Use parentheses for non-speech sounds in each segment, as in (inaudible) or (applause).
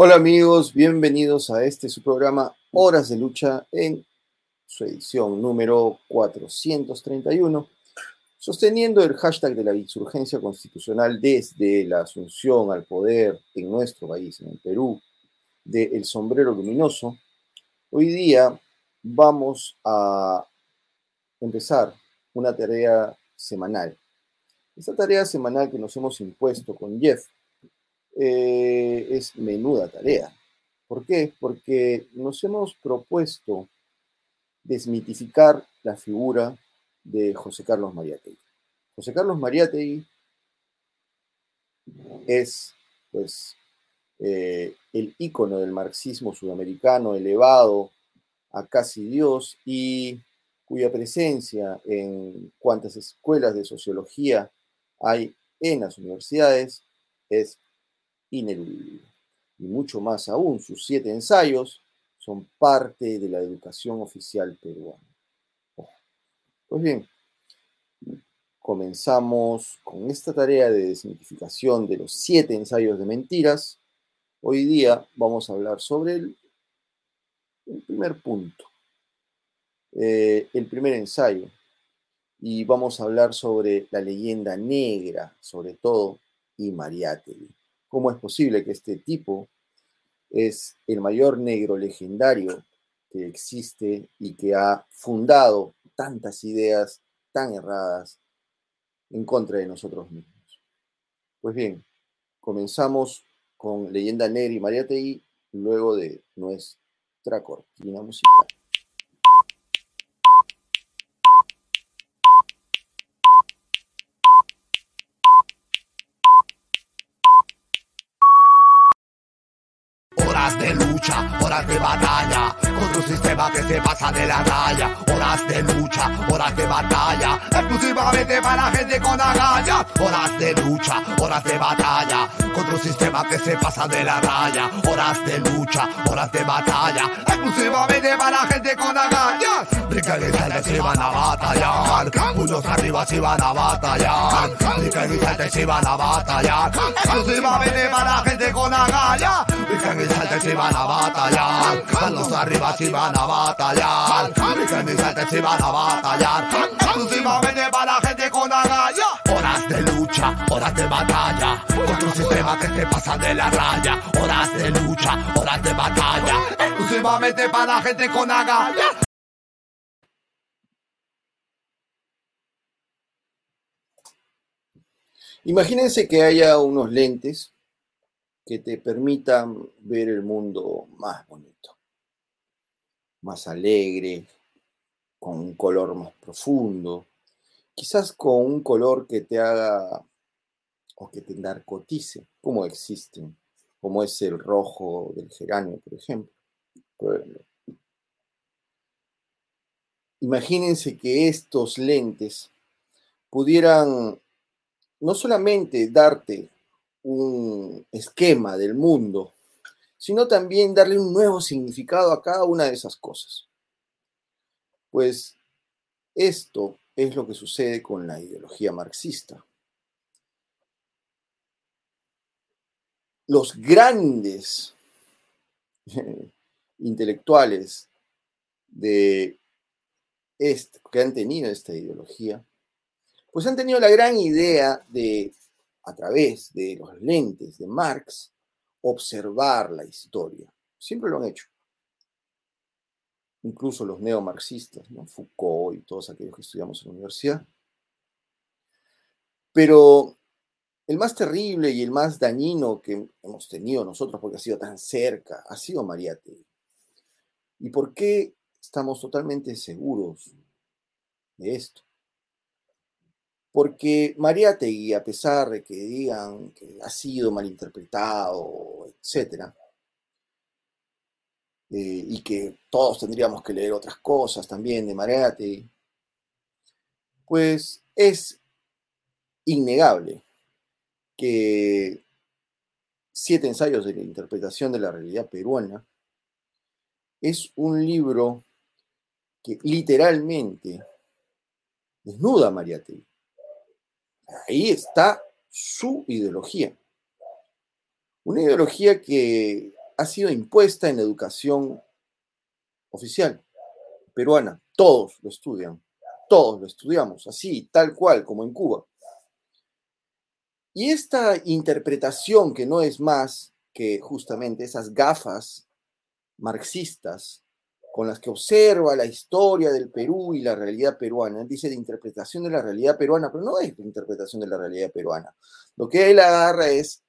Hola amigos, bienvenidos a este su programa Horas de Lucha en su edición número 431, sosteniendo el hashtag de la insurgencia constitucional desde la asunción al poder en nuestro país, en el Perú, de El Sombrero Luminoso. Hoy día vamos a empezar una tarea semanal. Esta tarea semanal que nos hemos impuesto con Jeff eh, es menuda tarea. ¿Por qué? Porque nos hemos propuesto desmitificar la figura de José Carlos Mariátegui. José Carlos Mariátegui es, pues, eh, el ícono del marxismo sudamericano elevado a casi Dios y cuya presencia en cuantas escuelas de sociología hay en las universidades es ineludible. Y mucho más aún, sus siete ensayos son parte de la educación oficial peruana. Pues bien, comenzamos con esta tarea de desmitificación de los siete ensayos de mentiras. Hoy día vamos a hablar sobre el, primer punto, eh, el primer ensayo, y vamos a hablar sobre la leyenda negra, sobre todo, y Mariátegui. ¿Cómo es posible que este tipo es el mayor negro legendario que existe y que ha fundado tantas ideas tan erradas en contra de nosotros mismos? Pues bien, comenzamos con Leyenda Negra y Mariátegui luego de nuestra cortina musical. de lucha, horas de batalla, contra un sistema que se pasa de la raya, horas de lucha, horas de batalla, exclusivamente para gente con agallas, horas de lucha, horas de batalla, contra un sistema que se pasa de la raya, horas de lucha, horas de batalla, exclusivamente para gente con agallas, y si van a batallar, puños arriba si van a batallar, y si van a batallar, exclusivamente para gente con agallas, a batallar. Arriba si van a batallar. A batallar. Horas de lucha, horas de batalla. Contra un sistema que se pasa de la raya. Horas de lucha, horas de batalla. Exclusivamente para gente con agalla. Imagínense que haya unos lentes que te permitan ver el mundo más bonito, más alegre, con un color más profundo, quizás con un color que te haga o que te narcotice, como existen, como es el rojo del geranio, por ejemplo. Imagínense que estos lentes pudieran no solamente darte un esquema del mundo, sino también darle un nuevo significado a cada una de esas cosas. Pues esto es lo que sucede con la ideología marxista. Los grandes (laughs) intelectuales de que han tenido esta ideología, pues han tenido la gran idea de a través de los lentes de Marx, observar la historia. Siempre lo han hecho. Incluso los neomarxistas, ¿no? Foucault y todos aquellos que estudiamos en la universidad. Pero el más terrible y el más dañino que hemos tenido nosotros, porque ha sido tan cerca, ha sido Mariátegui. ¿Y por qué estamos totalmente seguros de esto? Porque Mariátegui, a pesar de que digan que ha sido malinterpretado, etc., eh, y que todos tendríamos que leer otras cosas también de Mariátegui, pues es innegable que Siete ensayos de la interpretación de la realidad peruana es un libro que literalmente desnuda a Mariátegui. Ahí está su ideología. Una ideología que ha sido impuesta en la educación oficial peruana. Todos lo estudian, todos lo estudiamos, así, tal cual, como en Cuba. Y esta interpretación, que no es más que justamente esas gafas marxistas con las que observa la historia del Perú y la realidad peruana. Él dice de interpretación de la realidad peruana, pero no es interpretación de la realidad peruana. Lo que él agarra es,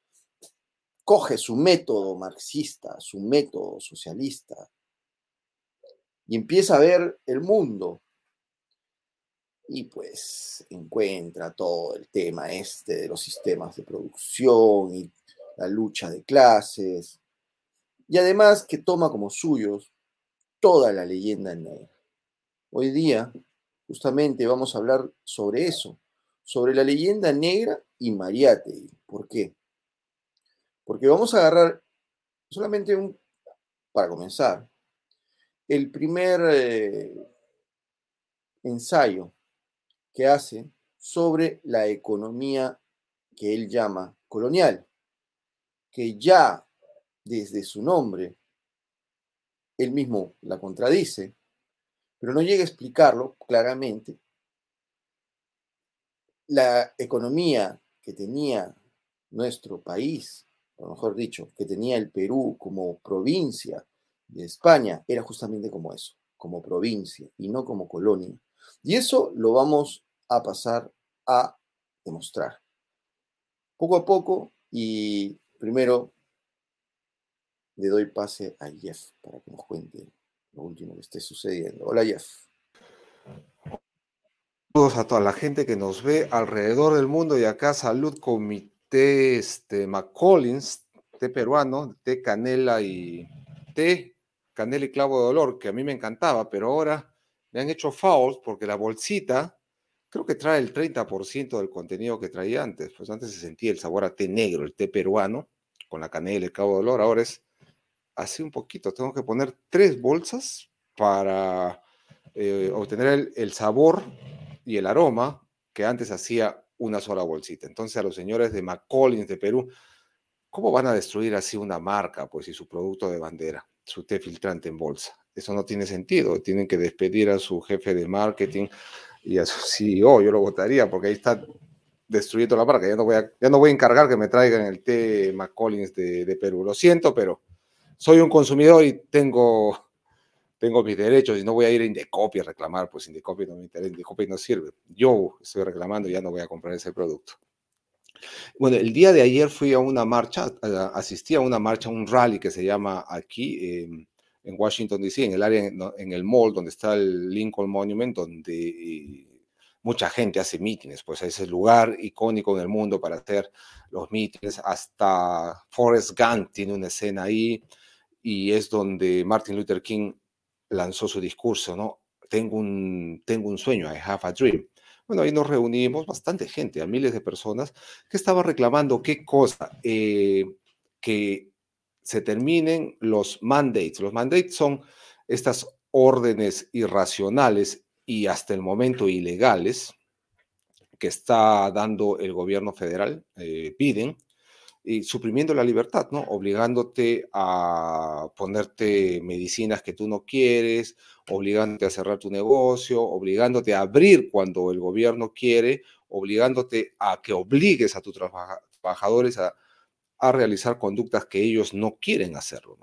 coge su método marxista, su método socialista, y empieza a ver el mundo. Y pues encuentra todo el tema este de los sistemas de producción y la lucha de clases. Y además que toma como suyos toda la leyenda negra. Hoy día, justamente, vamos a hablar sobre eso, sobre la leyenda negra y Mariate. ¿Por qué? Porque vamos a agarrar solamente un, para comenzar, el primer eh, ensayo que hace sobre la economía que él llama colonial, que ya desde su nombre él mismo la contradice, pero no llega a explicarlo claramente. La economía que tenía nuestro país, o mejor dicho, que tenía el Perú como provincia de España, era justamente como eso, como provincia y no como colonia. Y eso lo vamos a pasar a demostrar. Poco a poco y primero le doy pase a Jeff para que nos cuente lo último que esté sucediendo. Hola Jeff. Saludos a toda la gente que nos ve alrededor del mundo y acá salud con mi té este, McCollins, té peruano, té canela y té canela y clavo de dolor, que a mí me encantaba, pero ahora me han hecho fouls porque la bolsita creo que trae el 30% del contenido que traía antes. Pues antes se sentía el sabor a té negro, el té peruano, con la canela y el clavo de dolor, ahora es así un poquito. Tengo que poner tres bolsas para eh, obtener el, sabor y el aroma que antes hacía una sola bolsita. Entonces a los señores de McCollins de Perú, ¿cómo van a destruir así una marca, pues, y su producto de bandera, su té filtrante en bolsa? Eso no tiene sentido. Tienen que despedir a su jefe de marketing y a su CEO. Yo lo votaría porque ahí está destruyendo la marca. Ya no voy a, ya no voy a encargar que me traigan el té McCollins de, de Perú. Lo siento, pero soy un consumidor y tengo, tengo mis derechos y no voy a ir a Indecopy a reclamar, pues Indecopy no me interesa, Indecopy no sirve. Yo estoy reclamando y ya no voy a comprar ese producto. Bueno, el día de ayer fui a una marcha, asistí a una marcha, un rally que se llama aquí en Washington, D.C., en el área, en el mall donde está el Lincoln Monument, donde mucha gente hace mítines, pues es el lugar icónico en el mundo para hacer los mítines. Hasta Forrest Gump tiene una escena ahí y es donde Martin Luther King lanzó su discurso, ¿no? Tengo un, tengo un sueño, I have a dream. Bueno, ahí nos reunimos, bastante gente, a miles de personas, que estaban reclamando qué cosa, eh, que se terminen los mandates. Los mandates son estas órdenes irracionales y hasta el momento ilegales que está dando el gobierno federal, eh, piden, y suprimiendo la libertad, ¿no? Obligándote a ponerte medicinas que tú no quieres, obligándote a cerrar tu negocio, obligándote a abrir cuando el gobierno quiere, obligándote a que obligues a tus trabajadores a, realizar conductas que ellos no quieren hacerlo,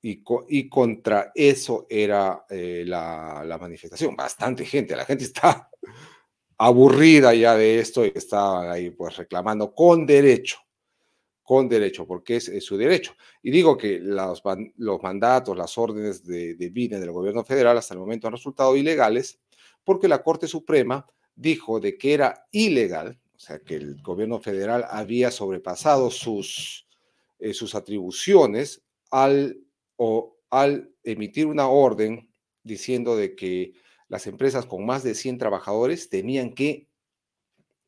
Y, y, contra eso era eh, la, la, manifestación. Bastante gente, la gente está (laughs) aburrida ya de esto y está ahí pues reclamando con derecho, con derecho, porque es, su derecho. Y digo que los, mandatos, las órdenes de, de del gobierno federal hasta el momento han resultado ilegales porque la Corte Suprema dijo de que era ilegal, o sea, que el gobierno federal había sobrepasado sus, eh, sus atribuciones al, o, al emitir una orden diciendo de que las empresas con más de 100 trabajadores tenían que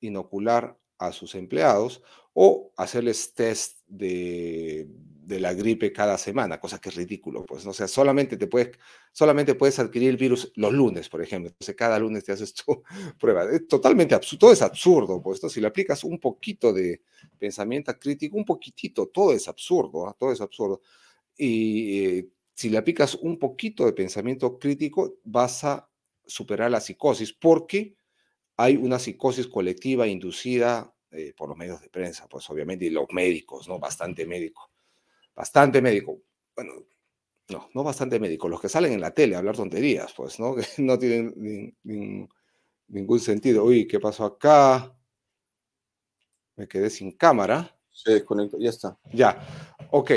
inocular a sus empleados o hacerles test de, la gripe cada semana, cosa que es ridículo, pues, ¿no? o sea, solamente, te puedes, solamente puedes adquirir el virus los lunes, por ejemplo, entonces cada lunes te haces tu (laughs) prueba, es totalmente absurdo, todo es absurdo, pues, ¿no? si le aplicas un poquito de pensamiento crítico, un poquitito, todo es absurdo, ¿ah? todo es absurdo. y eh, si le aplicas un poquito de pensamiento crítico, vas a superar la psicosis, porque hay una psicosis colectiva inducida eh, por los medios de prensa, pues obviamente, y los médicos, ¿no? Bastante médico, bastante médico. Bueno, no, no bastante médico, los que salen en la tele a hablar tonterías, pues, ¿no? (laughs) Que no tienen ningún sentido. Uy, ¿qué pasó acá? Me quedé sin cámara. Se desconectó, ya está. Ya, ok.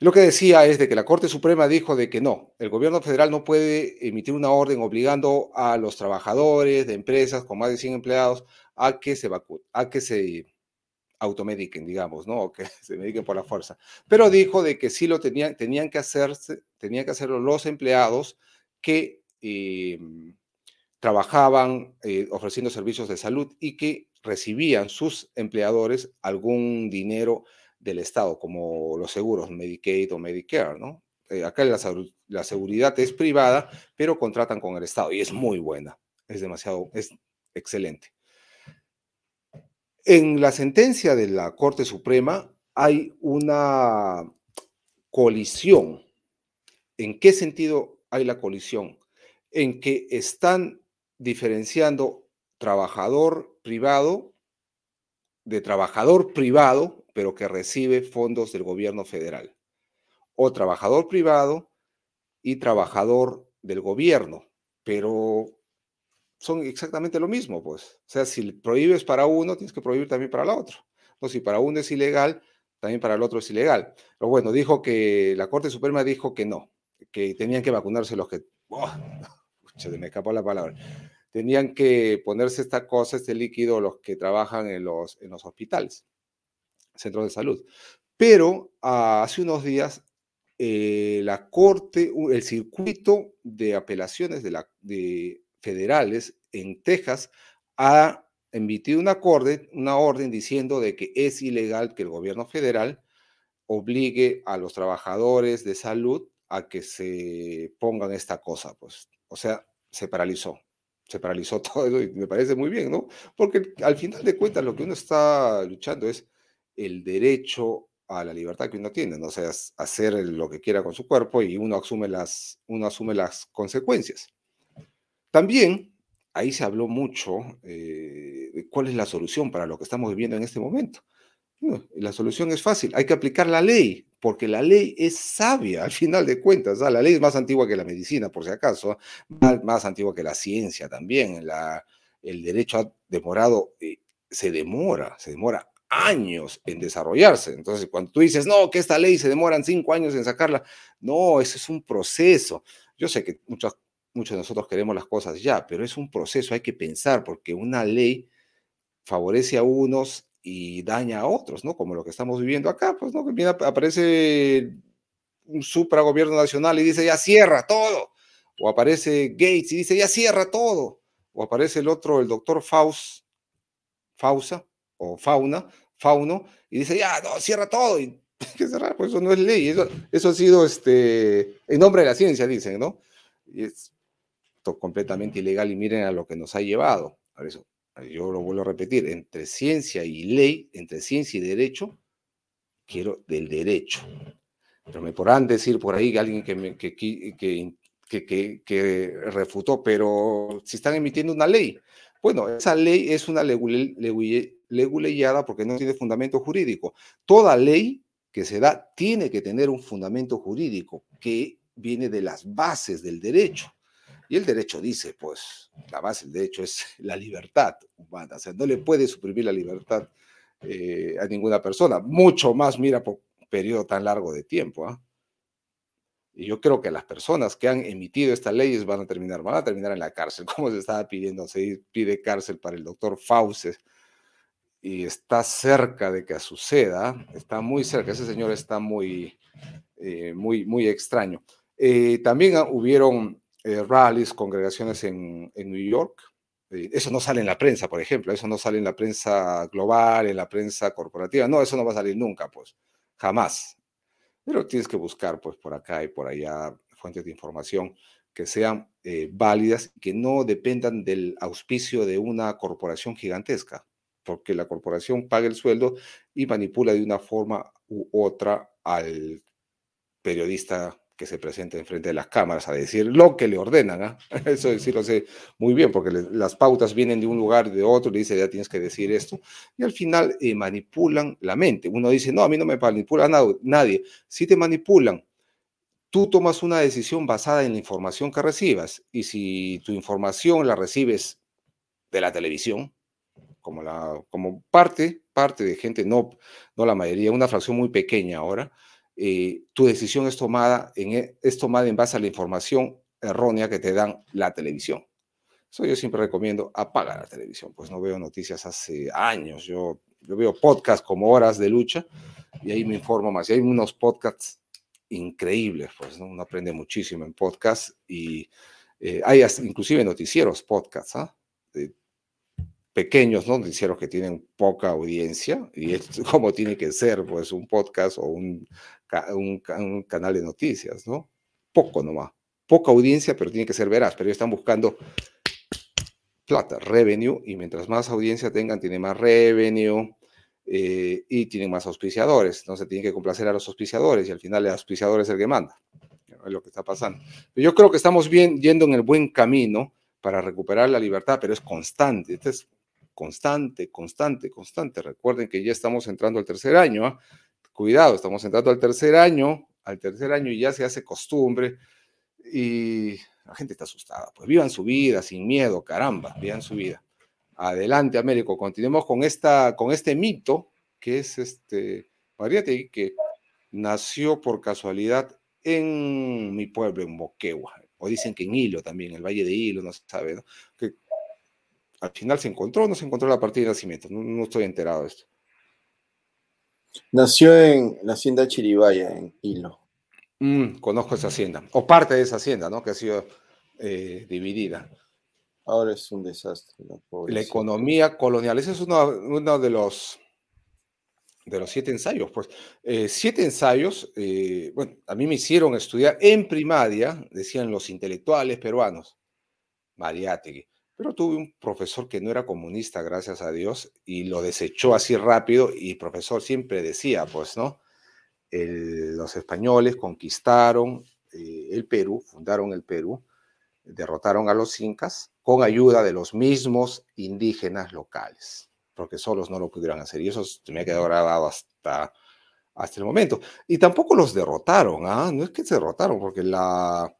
Lo que decía es de que la Corte Suprema dijo de que no, el gobierno federal no puede emitir una orden obligando a los trabajadores de empresas con más de 100 empleados a que se a que se automediquen, digamos, ¿no? O que (laughs) se mediquen por la fuerza. Pero dijo de que sí lo tenían, tenían que hacerse, tenían que hacerlo los empleados que em, trabajaban eh, ofreciendo servicios de salud y que recibían sus empleadores algún dinero del Estado, como los seguros Medicaid o Medicare, ¿no? Eh, acá la, la, seguridad es privada, pero contratan con el Estado y es muy buena, es demasiado, es excelente. En la sentencia de la Corte Suprema hay una colisión. ¿En qué sentido hay la colisión? En que están diferenciando trabajador privado de trabajador privado, pero que recibe fondos del gobierno federal, o trabajador privado y trabajador del gobierno, pero son exactamente lo mismo, pues. O sea, si prohíbes para uno, tienes que prohibir también para el otro. Entonces, si para uno es ilegal, también para el otro es ilegal. Pero bueno, dijo que la Corte Suprema dijo que no, que tenían que vacunarse los que... Oh, (laughs) se me escapó la palabra tenían que ponerse esta cosa, este líquido, los que trabajan en los, en los hospitales, centros de salud. Pero ah, hace unos días, eh, la Corte, el circuito de apelaciones de, la, de federales en Texas ha emitido una, una orden diciendo de que es ilegal que el gobierno federal obligue a los trabajadores de salud a que se pongan esta cosa, pues, o sea, se paralizó se paralizó (laughs) todo y me parece muy bien, ¿no? Porque al final de cuentas lo que uno está luchando es el derecho a la libertad que uno tiene, ¿no? O sea, hacer lo que quiera con su cuerpo y uno asume las, uno asume las consecuencias. También ahí se habló mucho eh, de cuál es la solución para lo que estamos viviendo en este momento. la solución es fácil, hay que aplicar la ley, porque la ley es sabia al final de cuentas. La ley es más antigua que la medicina, por si acaso, más, antigua que la ciencia también. El derecho ha demorado, eh, se demora, se demora años en desarrollarse. Entonces, cuando tú dices, no, que esta ley se demoran cinco años en sacarla, no, ese es un proceso. Yo sé que muchos, muchos de nosotros queremos las cosas ya, pero es un proceso, hay que pensar, porque una ley favorece a unos y daña a otros, ¿no? Como lo que estamos viviendo acá, pues, ¿no? Que aparece un supragobierno nacional y dice, ya cierra todo. O aparece Gates y dice, ya cierra todo. O aparece el otro, el doctor Faust, Fausa, o Fauna, Fauno, y dice, ya, no, cierra todo. Y (laughs) hay que cerrar, pues eso no es ley. Eso, eso ha sido, este, en nombre de la ciencia, dicen, ¿no? Y es completamente ilegal y miren a lo que nos ha llevado. A eso yo lo vuelvo a repetir, entre ciencia y ley, entre ciencia y derecho, quiero del derecho. Pero me podrán decir por ahí alguien que, me, que, que, que, refutó, pero si están emitiendo una ley, bueno, esa ley es una leguleyada porque no tiene fundamento jurídico. Toda ley que se da tiene que tener un fundamento jurídico que viene de las bases del derecho. Y el derecho dice, pues, la base del derecho es (laughs) la libertad humana. O sea, no le puede suprimir la libertad eh, a ninguna persona, mucho más, mira, por un periodo tan largo de tiempo. ¿ah? Y yo creo que las personas que han emitido estas leyes van a terminar, van a terminar en la cárcel, (laughs) como se estaba pidiendo, se pide cárcel para el doctor Fauces y está cerca de que suceda, está muy cerca, ese señor está muy, eh, muy, muy extraño. Eh, también hubieron eh, rallies, congregaciones en, en New York. Eh, eso no sale en la prensa, por ejemplo, eso no sale en la prensa global, en la prensa corporativa. No, eso no va a salir nunca, pues, jamás. Pero tienes que buscar, pues, por acá y por allá fuentes de información que sean eh, válidas, que no dependan del auspicio de una corporación gigantesca, porque la corporación paga el sueldo y manipula de una forma u otra al periodista que se presenta enfrente de las cámaras a decir lo que le ordenan. ¿ah? (laughs) Eso sí lo sé muy bien, porque las pautas vienen de un lugar, de otro, le dice, ya tienes que decir esto, y al final eh, manipulan la mente. Uno dice, no, a mí no me manipula nadie. Si te manipulan, tú tomas una decisión basada en la información que recibas, y si tu información la recibes de la televisión, como, la, como parte, parte de gente, no, no la mayoría, una fracción muy pequeña ahora, eh, tu decisión es tomada, en, e, es tomada en base a la información errónea que te dan la televisión. Eso yo siempre recomiendo, apaga la televisión, pues no veo noticias hace años, yo, yo veo podcasts como Horas de Lucha y ahí me informo más. Y hay unos podcasts increíbles, pues ¿no? uno aprende muchísimo en podcasts y eh, hay inclusive noticieros podcasts, ¿ah? Pequeños, ¿no? Noticieros que tienen poca audiencia y es como tiene que ser, pues un podcast o un un, canal de noticias, ¿no? Poco nomás. Poca audiencia, pero tiene que ser veraz. Pero ellos están buscando plata, revenue, y mientras más audiencia tengan, tienen más revenue eh, y tienen más auspiciadores. Entonces tienen que complacer a los auspiciadores y al final el auspiciador es el que manda. Es lo que está pasando. yo creo que estamos bien yendo en el buen camino para recuperar la libertad, pero es constante. Este es constante, constante, constante. Recuerden que ya estamos entrando al tercer año. ¿ah? cuidado, estamos entrando al tercer año, al tercer año y ya se hace costumbre y la gente está asustada. Pues vivan su vida sin miedo, caramba, vivan su vida. Adelante, Américo, continuemos con, esta, con este mito que es este Mariate, que nació por casualidad en mi pueblo, en Moquegua, o dicen que en Hilo también, el Valle de Hilo, no se sabe, ¿no? Al final se encontró, no se encontró la partida de nacimiento, no estoy enterado de esto. Nació en la hacienda Chiribaya, en Hilo. Mm, conozco esa hacienda, o parte de esa hacienda, ¿no? Que ha sido eh, dividida. Ahora es un desastre. La, economía colonial, ese es uno, de los de los siete ensayos, pues eh, siete ensayos, eh, bueno, a mí me hicieron estudiar en primaria, decían los intelectuales peruanos, Mariátegui, pero tuve un profesor que no era comunista, gracias a Dios, y lo desechó así rápido y el profesor siempre decía, pues, ¿no? los españoles conquistaron eh, el Perú, fundaron el Perú, derrotaron a los incas con ayuda de los mismos indígenas locales, porque solos no lo pudieran hacer. Y eso me ha quedado grabado hasta, hasta el momento. Y tampoco los derrotaron, ¿ah? No es que se derrotaron, porque la,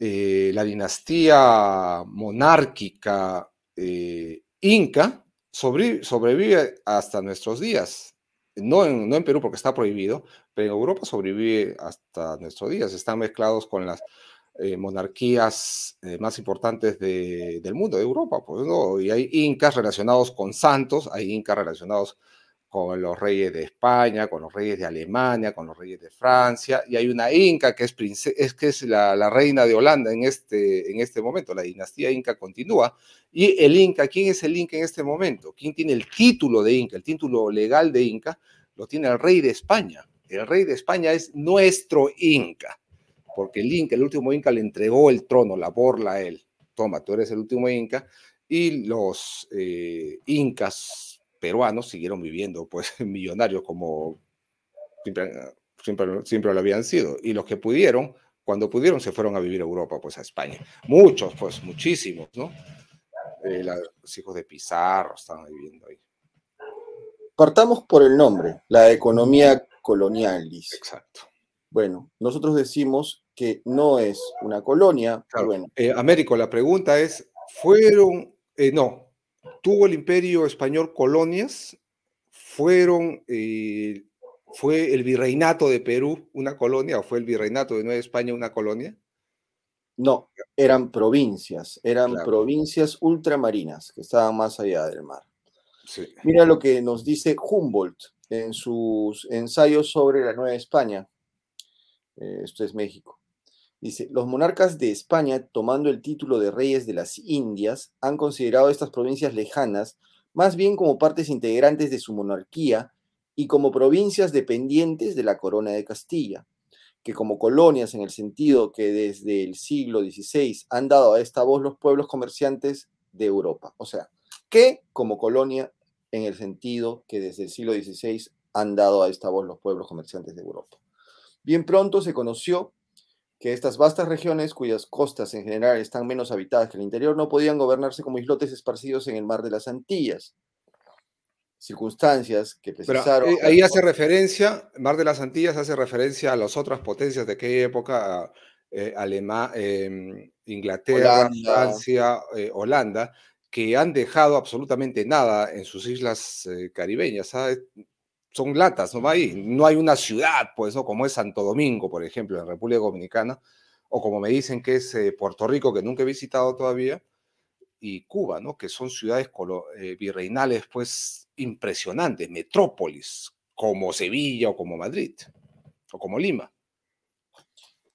eh, la dinastía monárquica eh, inca sobrevive hasta nuestros días. No en, no en, Perú porque está prohibido, pero en Europa sobrevive hasta nuestros días. Están mezclados con las eh, monarquías más importantes del mundo, de Europa. Pues, ¿no? Y hay incas relacionados con santos, hay incas relacionados con los reyes de España, con los reyes de Alemania, con los reyes de Francia, y hay una inca que es, es, que es la, reina de Holanda en este, en este momento, la dinastía inca continúa, y el inca, ¿quién es el inca en este momento? ¿Quién tiene el título de inca, el título legal de inca? Lo tiene el rey de España. El rey de España es nuestro inca, porque el inca, el último inca le entregó el trono, la borla a él. Toma, tú eres el último inca, y los eh, incas peruanos siguieron viviendo, pues, (laughs) millonarios como siempre, siempre, lo habían sido. Y los que pudieron, cuando pudieron, se fueron a vivir a Europa, pues a España. Muchos, pues, muchísimos, ¿no? Eh, los hijos de Pizarro estaban viviendo ahí. Partamos por el nombre, la economía colonial, dice. Exacto. Bueno, nosotros decimos que no es una colonia. Bueno. Eh, Américo, la pregunta es, ¿fueron, eh, no, tuvo el imperio español colonias, fueron, eh, fue el virreinato de Perú una colonia o fue el virreinato de Nueva España una colonia? No, eran provincias, eran provincias ultramarinas que estaban más allá del mar. Mira lo que nos dice Humboldt en sus ensayos sobre la Nueva España. Eh, esto es México. Dice, los monarcas de España, tomando el título de reyes de las Indias, han considerado estas provincias lejanas más bien como partes integrantes de su monarquía y como provincias dependientes de la corona de Castilla, que como colonias en el sentido que desde el siglo XVI han dado a esta voz los pueblos comerciantes de Europa. O sea, que como colonia en el sentido que desde el siglo XVI han dado a esta voz los pueblos comerciantes de Europa. Bien pronto se conoció que estas vastas regiones, cuyas costas en general están menos habitadas que el interior, no podían gobernarse como islotes esparcidos en el mar de las Antillas. Circunstancias que precisaron. Eh, ahí hace referencia, Mar de las Antillas hace referencia a las otras potencias de aquella época, eh, em, Inglaterra, Francia, eh, Holanda, que han dejado absolutamente nada en sus islas caribeñas. Son latas, no no hay una ciudad, pues, ¿no? Como es Santo Domingo, por ejemplo, en República Dominicana, o como me dicen que es Puerto Rico, que nunca he visitado todavía, y Cuba, ¿no? Que son ciudades virreinales, pues, impresionantes, metrópolis, como Sevilla o como Madrid, o como Lima.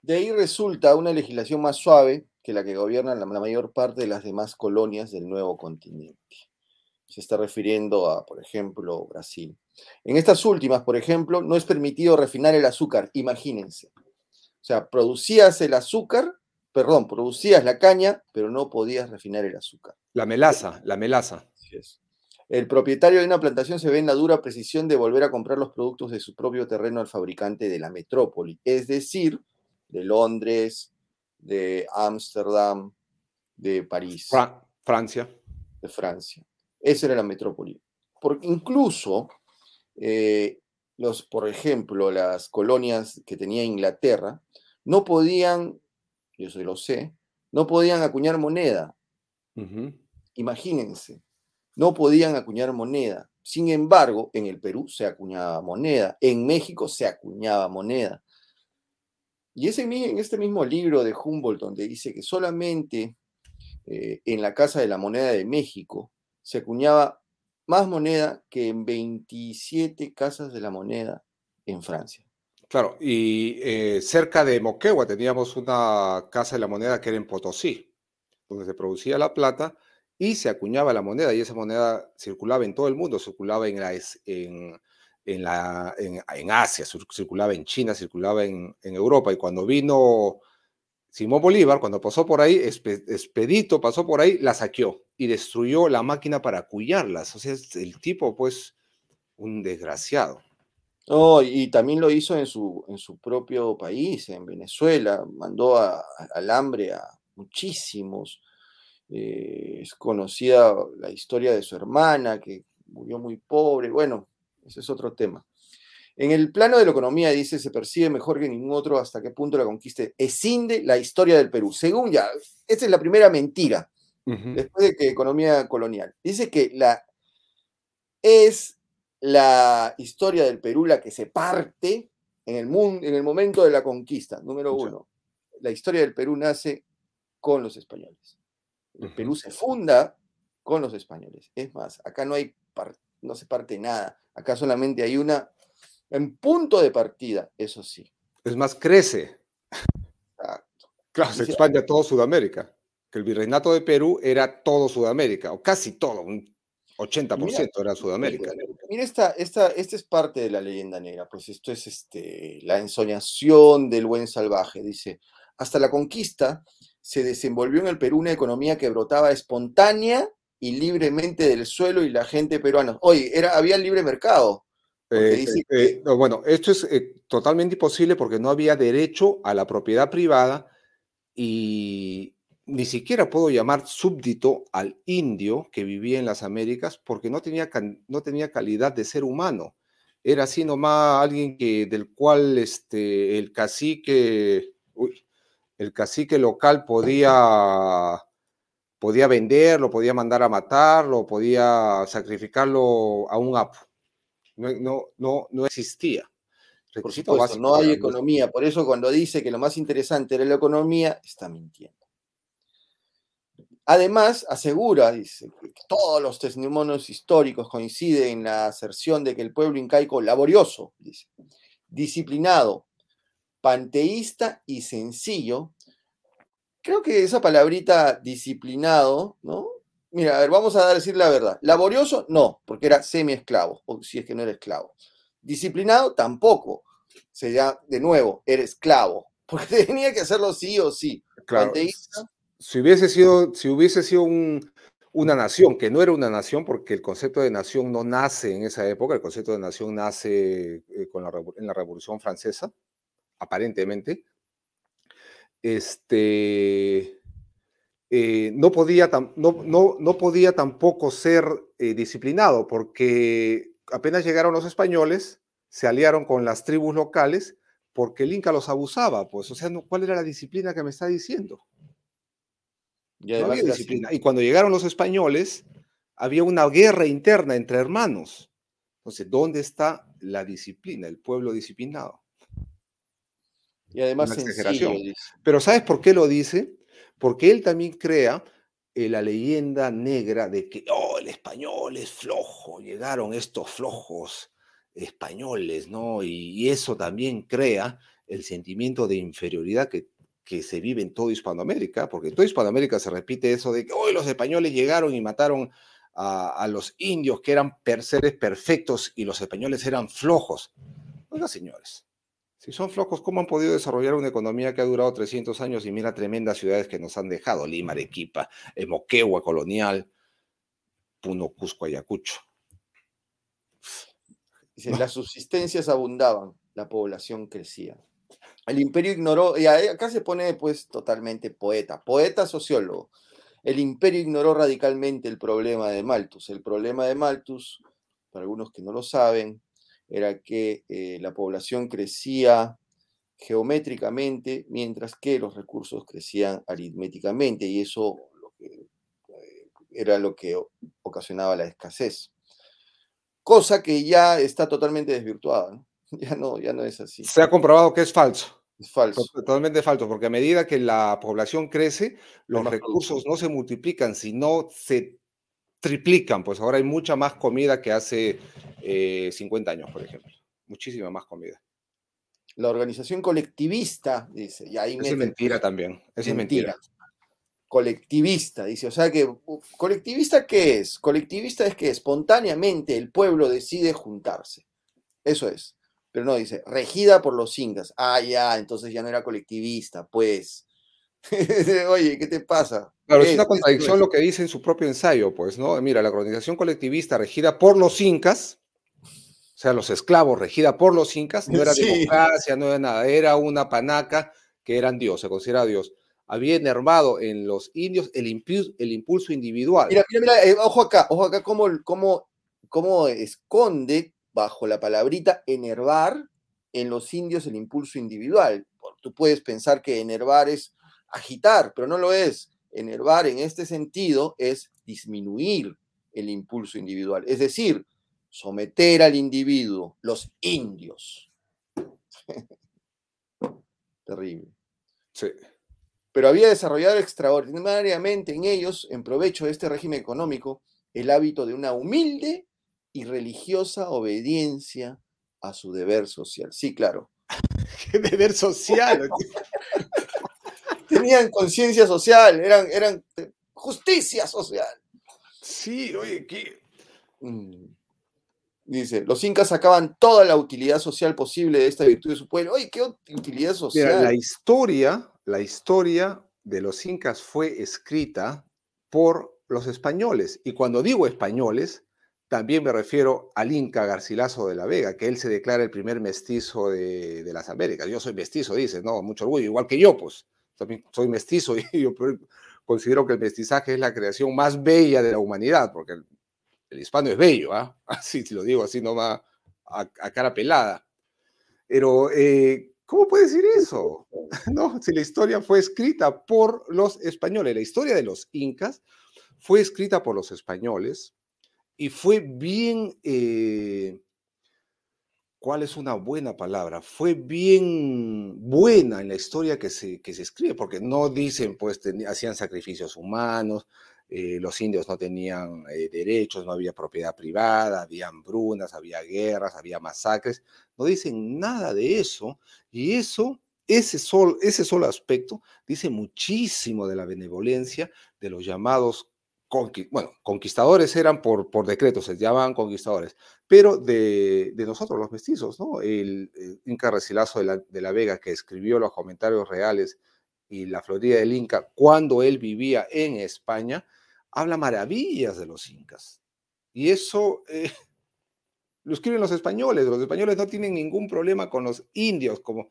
De ahí resulta una legislación más suave que la que gobierna la, mayor parte de las demás colonias del nuevo continente. Se está refiriendo a, por ejemplo, Brasil. En estas últimas, por ejemplo, no es permitido refinar el azúcar, imagínense. O sea, producías el azúcar, perdón, producías la caña, pero no podías refinar el azúcar. La melaza, la melaza. Así es. El propietario de una plantación se ve en la dura precisión de volver a comprar los productos de su propio terreno al fabricante de la metrópoli, es decir, de Londres, de Ámsterdam, de París. Francia. De Francia. Esa era la metrópoli. Porque incluso, eh, los, por ejemplo, las colonias que tenía Inglaterra no podían, yo se lo sé, no podían acuñar moneda. Imagínense, no podían acuñar moneda. Sin embargo, en el Perú se acuñaba moneda, en México se acuñaba moneda. Y ese, en este mismo libro de Humboldt, donde dice que solamente eh, en la Casa de la Moneda de México se acuñaba más moneda que en 27 casas de la moneda en Francia. Claro, y eh, cerca de Moquegua teníamos una casa de la moneda que era en Potosí, donde se producía la plata y se acuñaba la moneda, y esa moneda circulaba en todo el mundo, circulaba en, en, Asia, circulaba en China, circulaba en, Europa, y cuando vino Simón Bolívar, cuando pasó por ahí, Expedito pasó por ahí, la saqueó y destruyó la máquina para acuñarlas. O sea, el tipo, pues, un desgraciado. Oh, y también lo hizo en su, en su propio país, en Venezuela, mandó al hambre a muchísimos. Eh, es conocida la historia de su hermana, que murió muy pobre. Bueno, ese es otro tema. En el plano de la economía, dice, se percibe mejor que ningún otro hasta qué punto la conquista escinde la historia del Perú. Según ya, esta es la primera mentira, después de que economía colonial. Dice que la, es la historia del Perú la que se parte en el, mundo, en el momento de la conquista, número uno. La historia del Perú nace con los españoles. El Perú se funda con los españoles. Es más, acá no hay no se parte nada. Acá solamente hay una en punto de partida, eso sí. Es más, crece. Exacto. Claro, se expande a todo Sudamérica. Que el virreinato de Perú era todo Sudamérica, o casi todo, un 80% era Sudamérica. Mira, esta, esta, esta es parte de la leyenda negra, pues esto es este, la ensoñación del buen salvaje. Dice, hasta la conquista se desenvolvió en el Perú una economía que brotaba espontánea y libremente del suelo y la gente peruana. Oye, era, había libre mercado. Eh, eh, bueno, esto es eh, totalmente imposible porque no había derecho a la propiedad privada y ni siquiera puedo llamar súbdito al indio que vivía en las Américas porque no tenía, no tenía calidad de ser humano. Era así nomás alguien que, del cual este, el cacique, el cacique local podía podía venderlo, podía mandar a matarlo, podía sacrificarlo a un apo. No, no, no, existía. Por supuesto, no hay economía. Por eso cuando dice que lo más interesante era la economía, está mintiendo. Además, asegura, dice, que todos los testimonios históricos coinciden en la aserción de que el pueblo incaico laborioso, dice, disciplinado, panteísta y sencillo, creo que esa palabrita disciplinado, ¿no? Mira, a ver, vamos a decir la verdad. Laborioso, no, porque era semi-esclavo, o si es que no era esclavo. Disciplinado, tampoco. Sería, de nuevo, era esclavo, (laughs) porque tenía que hacerlo sí o sí. Claro. Si hubiese sido, si hubiese sido una nación, que no era una nación, porque el concepto de nación no nace en esa época, el concepto de nación nace eh, con la, en la Revolución Francesa, aparentemente, este, eh, no, podía tampoco ser eh, disciplinado porque apenas llegaron los españoles, se aliaron con las tribus locales porque el Inca los abusaba, pues, o sea, ¿cuál era la disciplina que me está diciendo? Y, disciplina. y cuando llegaron los españoles, había una guerra interna entre hermanos. Entonces, ¿dónde está la disciplina, el pueblo disciplinado? Y además exageración. Pero ¿sabes por qué lo dice? Porque él también crea eh, la leyenda negra de que, oh, el español es flojo, llegaron estos flojos españoles, ¿no? Y, eso también crea el sentimiento de inferioridad que, que, se vive en toda Hispanoamérica, porque en toda Hispanoamérica se repite eso de que, oh, los españoles llegaron y mataron a, los indios que eran seres perfectos y los españoles eran flojos. Oiga, señores, si son flojos, ¿cómo han podido desarrollar una economía que ha durado 300 años y mira tremendas ciudades que nos han dejado? Lima, Arequipa, Moquegua, Colonial, Puno, Cusco, Ayacucho. las subsistencias abundaban, la población crecía. El imperio ignoró, y acá se pone pues totalmente poeta, poeta sociólogo. El imperio ignoró radicalmente el problema de Malthus. El problema de Malthus, para algunos que no lo saben, era que eh, la población crecía geométricamente, mientras que los recursos crecían aritméticamente, y eso eh, era lo que ocasionaba la escasez. Cosa que ya está totalmente desvirtuada, (laughs) Ya, no, ya no es así. Se ha comprobado que es falso. Es falso. Totalmente falso, porque a medida que la población crece, los recursos no se multiplican, sino se triplican, pues ahora hay mucha más comida que hace 50 eh, años, por ejemplo. Muchísima más comida. La organización colectivista, dice. Y ahí es mentira también. es mentira. Colectivista, dice. O sea que, ¿colectivista qué es? Colectivista es que espontáneamente el pueblo decide juntarse. Eso es. Pero no, dice, regida por los incas. Ah, ya, entonces ya no era colectivista, pues. (laughs) Oye, ¿qué te pasa? Claro, es una contradicción lo que dice en su propio ensayo, pues, ¿no? Mira, la organización colectivista regida por los incas, o sea, los esclavos regida por los incas, no era (laughs) democracia, no era nada, era una panaca que eran Dios, se considera Dios. Había enervado en los indios el, impulso, el impulso individual. Mira, mira, mira, eh, ojo acá, ojo acá, cómo, cómo, cómo esconde bajo la palabrita enervar en los indios el impulso individual. Tú puedes pensar que enervar es agitar, pero no lo es. Enervar en este sentido es disminuir el impulso individual, es decir, someter al individuo, los indios. (laughs) Terrible. Sí. Pero había desarrollado extraordinariamente en ellos, en provecho de este régimen económico, el hábito de una humilde y religiosa obediencia a su deber social. Sí, claro. (laughs) ¿Qué deber social? (laughs) tenían conciencia social, eran, eran justicia social. Sí, oye, ¿qué? Mm. Dice, los incas sacaban toda la utilidad social posible de esta virtud de su pueblo. Oye, ¿qué utilidad social? la historia, la historia de los incas fue escrita por los españoles. Y cuando digo españoles, también me refiero al Inca Garcilaso de la Vega, que él se declara el primer mestizo de, las Américas. Yo soy mestizo, dice, ¿no? Mucho orgullo, igual que yo, pues también soy mestizo (laughs) y yo considero que el mestizaje es la creación más bella de la humanidad, porque el, hispano es bello, ¿ah? (laughs) Así, lo digo así nomás a, a cara pelada. Pero, eh, ¿cómo puede decir eso? (laughs) No, si la historia fue escrita por los españoles, la historia de los incas fue escrita por los españoles y fue bien eh, ¿cuál es una buena palabra? Fue bien buena en la historia que se, que se escribe, porque no dicen, pues, hacían sacrificios humanos, eh, los indios no tenían eh, derechos, no había propiedad privada, había hambrunas, había guerras, había masacres, no dicen nada de eso, y eso, ese, sol, ese solo aspecto, dice muchísimo de la benevolencia de los llamados bueno, conquistadores eran por, por decreto, se llamaban conquistadores, pero de, nosotros los mestizos, ¿no? El, Inca Recilazo de la, de la, Vega, que escribió los comentarios reales y la Florida del Inca cuando él vivía en España, habla maravillas de los incas. Y eso eh, (laughs) lo escriben los españoles, los españoles no tienen ningún problema con los indios, como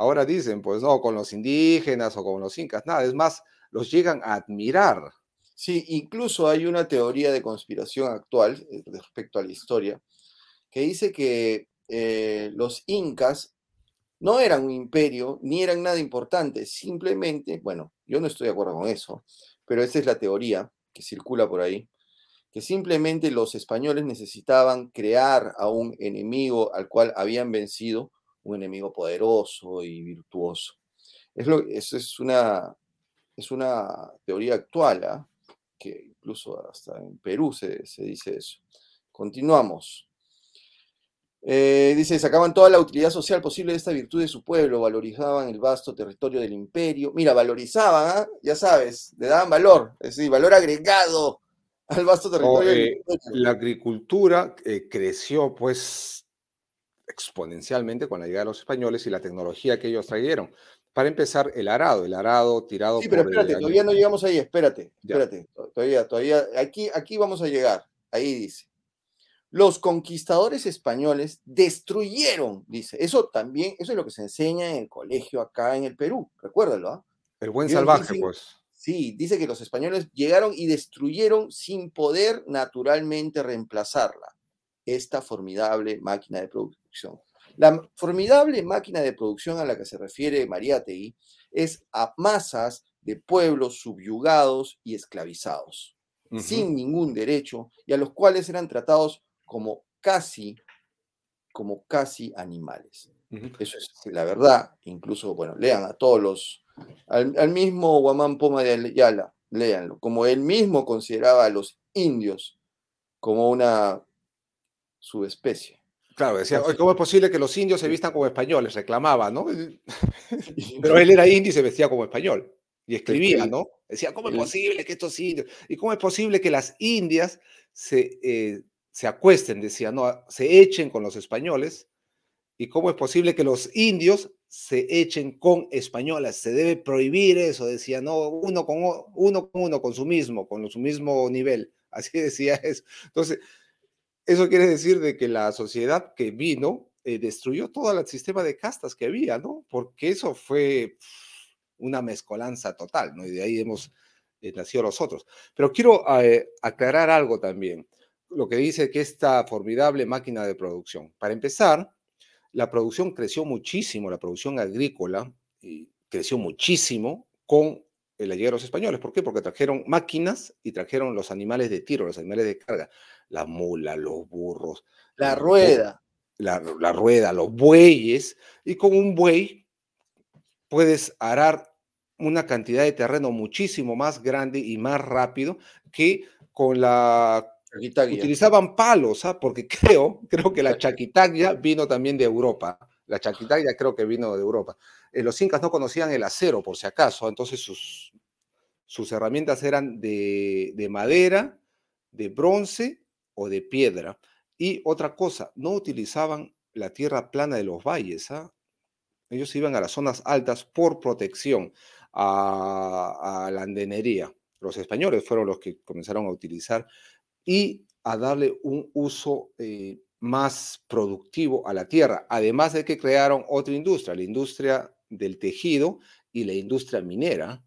Ahora dicen, pues no, con los indígenas o con los incas, nada, es más, los llegan a admirar. Sí, incluso hay una teoría de conspiración actual eh, respecto a la historia que dice que eh, los incas no eran un imperio ni eran nada importante, simplemente, bueno, yo no estoy de acuerdo con eso, pero esa es la teoría que circula por ahí, que simplemente los españoles necesitaban crear a un enemigo al cual habían vencido un enemigo poderoso y virtuoso. Es lo, eso es una, es una teoría actual, ¿ah? Que incluso hasta en Perú se, dice eso. Continuamos. Eh, dice, sacaban toda la utilidad social posible de esta virtud de su pueblo, valorizaban el vasto territorio del imperio. Mira, valorizaban, ¿ah? ya sabes, le daban valor, es decir, valor agregado al vasto territorio. del eh, la agricultura eh, creció, pues, exponencialmente con la llegada de los españoles y la tecnología que ellos trajeron. Para empezar, el arado, el arado tirado. Sí, pero espérate, todavía no llegamos ahí, espérate, espérate, todavía, todavía, aquí, aquí vamos a llegar, ahí dice. Los conquistadores españoles destruyeron, dice, eso también, eso es lo que se enseña en el colegio acá en el Perú, recuérdalo. ¿ah? El buen salvaje, pues. Sí, dice que los españoles llegaron y destruyeron sin poder naturalmente reemplazarla, esta formidable máquina de producción. La formidable máquina de producción a la que se refiere Mariátegui es a masas de pueblos subyugados y esclavizados, sin ningún derecho, y a los cuales eran tratados como casi, como casi animales. Eso es la verdad. Incluso, bueno, lean a todos los, al, mismo Guamán Poma de Ayala, léanlo, como él mismo consideraba a los indios como una subespecie. Claro, decía, ¿cómo es posible que los indios se vistan como españoles? Reclamaba, ¿no? (laughs) Pero él era indio y se vestía como español. Y escribía, ¿no? Decía, ¿cómo es posible que estos indios? ¿Y cómo es posible que las indias se, eh, se acuesten? Decía, no, se echen con los españoles. ¿Y cómo es posible que los indios se echen con españolas? Se debe prohibir eso, decía, no, uno con uno, con uno, con su mismo, con su mismo nivel. (laughs) Así decía eso. Entonces, eso quiere decir de que la sociedad que vino eh, destruyó todo el sistema de castas que había, ¿no? Porque eso fue una mezcolanza total, ¿no? Y de ahí hemos eh, nacido nosotros. Pero quiero eh, aclarar algo también, lo que dice que esta formidable máquina de producción. Para empezar, la producción creció muchísimo, la producción agrícola creció muchísimo con la llegada de los españoles. ¿Por qué? Porque trajeron máquinas y trajeron los animales de tiro, los animales de carga la mula, los burros. La rueda. La, rueda, los bueyes. Y con un buey puedes arar una cantidad de terreno muchísimo más grande y más rápido que con la utilizaban palos, ¿ah? porque (laughs) creo, creo que la chaquitaglia vino también de Europa. La chaquitaglia creo que vino de Europa. Eh, los incas no conocían el acero, por si acaso, entonces sus, sus herramientas eran de, de madera, de bronce o de piedra. Y otra cosa, no utilizaban la tierra plana de los valles. ¿ah? Ellos iban a las zonas altas por protección a, la andenería. Los españoles fueron los que comenzaron a utilizar y a darle un uso eh, más productivo a la tierra, además de que crearon otra industria, la industria del tejido y la industria minera,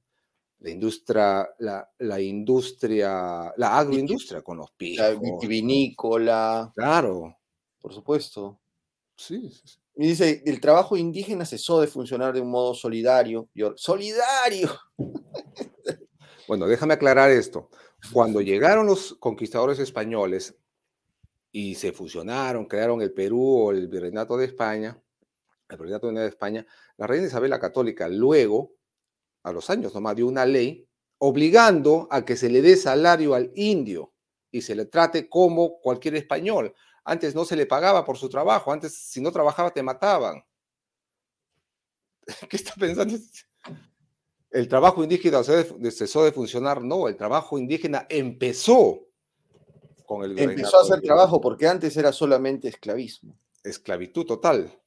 la industria, la, industria, la agroindustria con los pijos. La vitivinícola. Claro. Por supuesto. Sí, Y dice, el trabajo indígena cesó de funcionar de un modo solidario. ¡Solidario! (laughs) Bueno, déjame aclarar esto. Cuando llegaron los conquistadores españoles y se fusionaron, crearon el Perú o el Virreinato de España, el Virreinato de España, la reina Isabel la Católica luego a los años nomás, dio una ley obligando a que se le dé salario al indio y se le trate como cualquier español. Antes no se le pagaba por su trabajo, antes si no trabajaba te mataban. (laughs) ¿Qué está pensando? El trabajo indígena cesó de funcionar, no, el trabajo indígena empezó con el... Empezó a hacer trabajo porque antes era solamente esclavismo. Esclavitud total.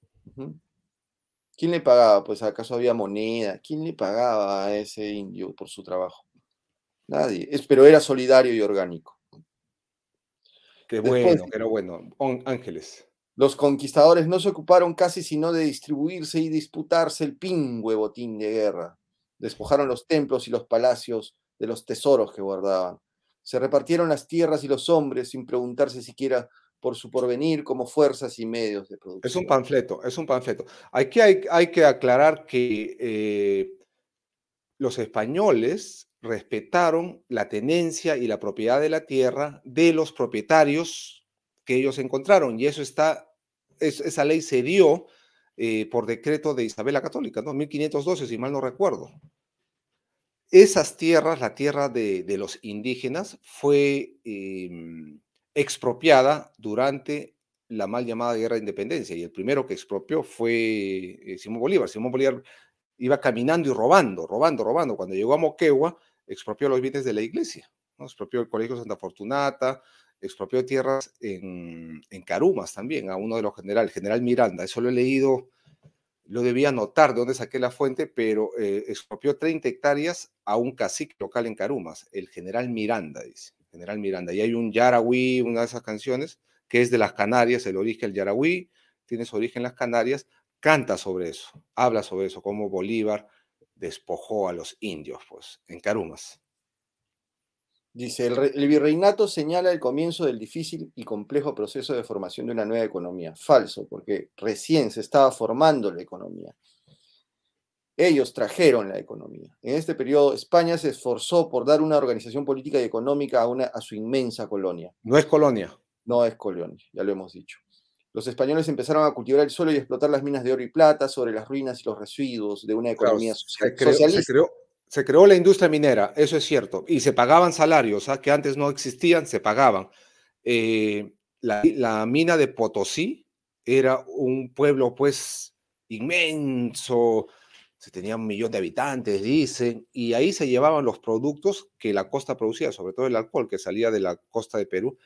¿Quién le pagaba? Pues acaso había moneda. ¿Quién le pagaba a ese indio por su trabajo? Nadie. pero era solidario y orgánico. Qué bueno, pero bueno. Ángeles. Los conquistadores no se ocuparon casi sino de distribuirse y disputarse el pingüe botín de guerra. Despojaron los templos y los palacios de los tesoros que guardaban. Se repartieron las tierras y los hombres sin preguntarse siquiera por su porvenir como fuerzas y medios de producción. Es un panfleto, es un panfleto. Aquí hay, hay que aclarar que eh, los españoles respetaron la tenencia y la propiedad de la tierra de los propietarios que ellos encontraron. Y eso está, esa ley se dio eh, por decreto de Isabel la Católica, ¿no? 1512, si mal no recuerdo. Esas tierras, la tierra de, los indígenas, fue em, expropiada durante la mal llamada Guerra de Independencia. Y el primero que expropió fue eh, Simón Bolívar. Simón Bolívar iba caminando y robando, robando, robando. Cuando llegó a Moquegua, expropió los bienes de la iglesia. ¿no? Expropió el Colegio Santa Fortunata, expropió tierras en, Carumas también, a uno de los generales, general Miranda. Eso lo he leído, lo debía anotar de dónde saqué la fuente, pero eh, expropió 30 hectáreas a un cacique local en Carumas, el general Miranda, dice. General Miranda. Y hay un Yarahui, una de esas canciones, que es de las Canarias, el origen del Yarahui, tiene su origen en las Canarias, canta sobre eso, habla sobre eso, cómo Bolívar despojó a los indios, pues, en Carumas. Dice, el, virreinato señala el comienzo del difícil y complejo proceso de formación de una nueva economía. Falso, porque recién se estaba formando la economía. Ellos trajeron la economía. En este periodo, España se esforzó por dar una organización política y económica a, una, a su inmensa colonia. No es colonia. No es colonia, ya lo hemos dicho. Los españoles empezaron a cultivar el suelo y explotar las minas de oro y plata sobre las ruinas y los residuos de una economía socialista se creó la industria minera, eso es cierto, y se pagaban salarios, ¿ah? que antes no existían, se pagaban. Eh, la, mina de Potosí era un pueblo pues inmenso, se tenía un millón de habitantes, dicen, y ahí se llevaban los productos que la costa producía, sobre todo el alcohol que salía de la costa de Perú,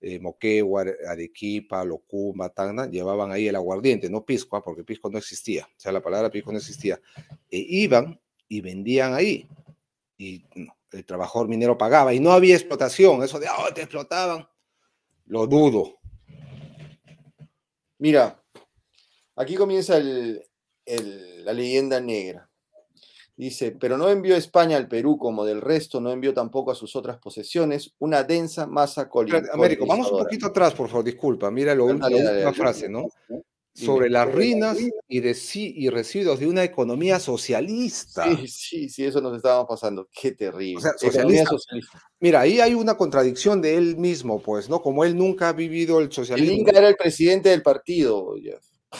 eh, Moquegua, Arequipa, Locuma, Tacna, llevaban ahí el aguardiente, no pisco, ¿ah? porque pisco no existía, o sea, la palabra pisco no existía. E iban y vendían ahí. Y el trabajador minero pagaba y no había explotación. Eso de, oh, te explotaban. Lo dudo. Mira, aquí comienza la leyenda negra. Dice, pero no envió España al Perú como del resto, no envió tampoco a sus otras posesiones una densa masa colonial. Américo, vamos un poquito atrás, por favor, disculpa. Mira lo, la última frase, ¿no? sobre las ruinas y, de, y residuos de una economía socialista. Sí, sí, sí, eso nos estaba pasando. Qué terrible. O sea, socialista. Mira, ahí hay una contradicción de él mismo, pues, ¿no? Como él nunca ha vivido el socialismo. Él nunca era el presidente del partido,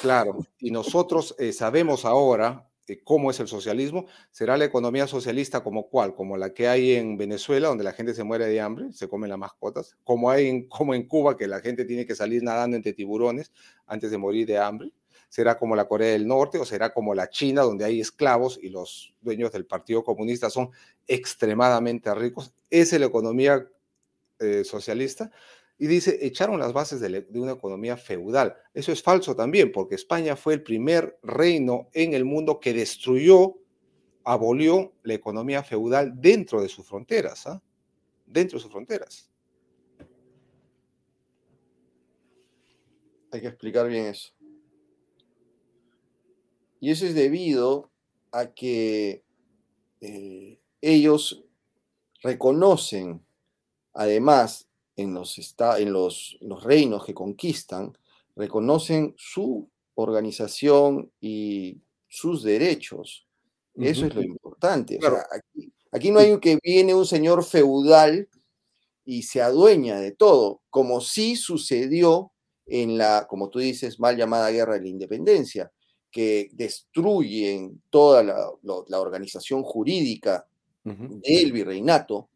Claro, y nosotros eh, sabemos ahora, cómo es el socialismo, será la economía socialista como cuál, como la que hay en Venezuela, donde la gente se muere de hambre, se comen las mascotas, como hay en, como en Cuba, que la gente tiene que salir nadando entre tiburones antes de morir de hambre, será como la Corea del Norte o será como la China, donde hay esclavos y los dueños del Partido Comunista son extremadamente ricos. Es la economía eh, socialista y dice, echaron las bases de, una economía feudal. Eso es falso también, porque España fue el primer reino en el mundo que destruyó, abolió la economía feudal dentro de sus fronteras, ¿ah? dentro de sus fronteras. Hay que explicar bien eso. Y eso es debido a que eh, ellos reconocen, además, en los, en los, los reinos que conquistan, reconocen su organización y sus derechos. Eso es lo importante. aquí, no hay que viene un señor feudal y se adueña de todo, como sí sucedió en la, como tú dices, mal llamada Guerra de la Independencia, que destruyen toda la, organización jurídica del virreinato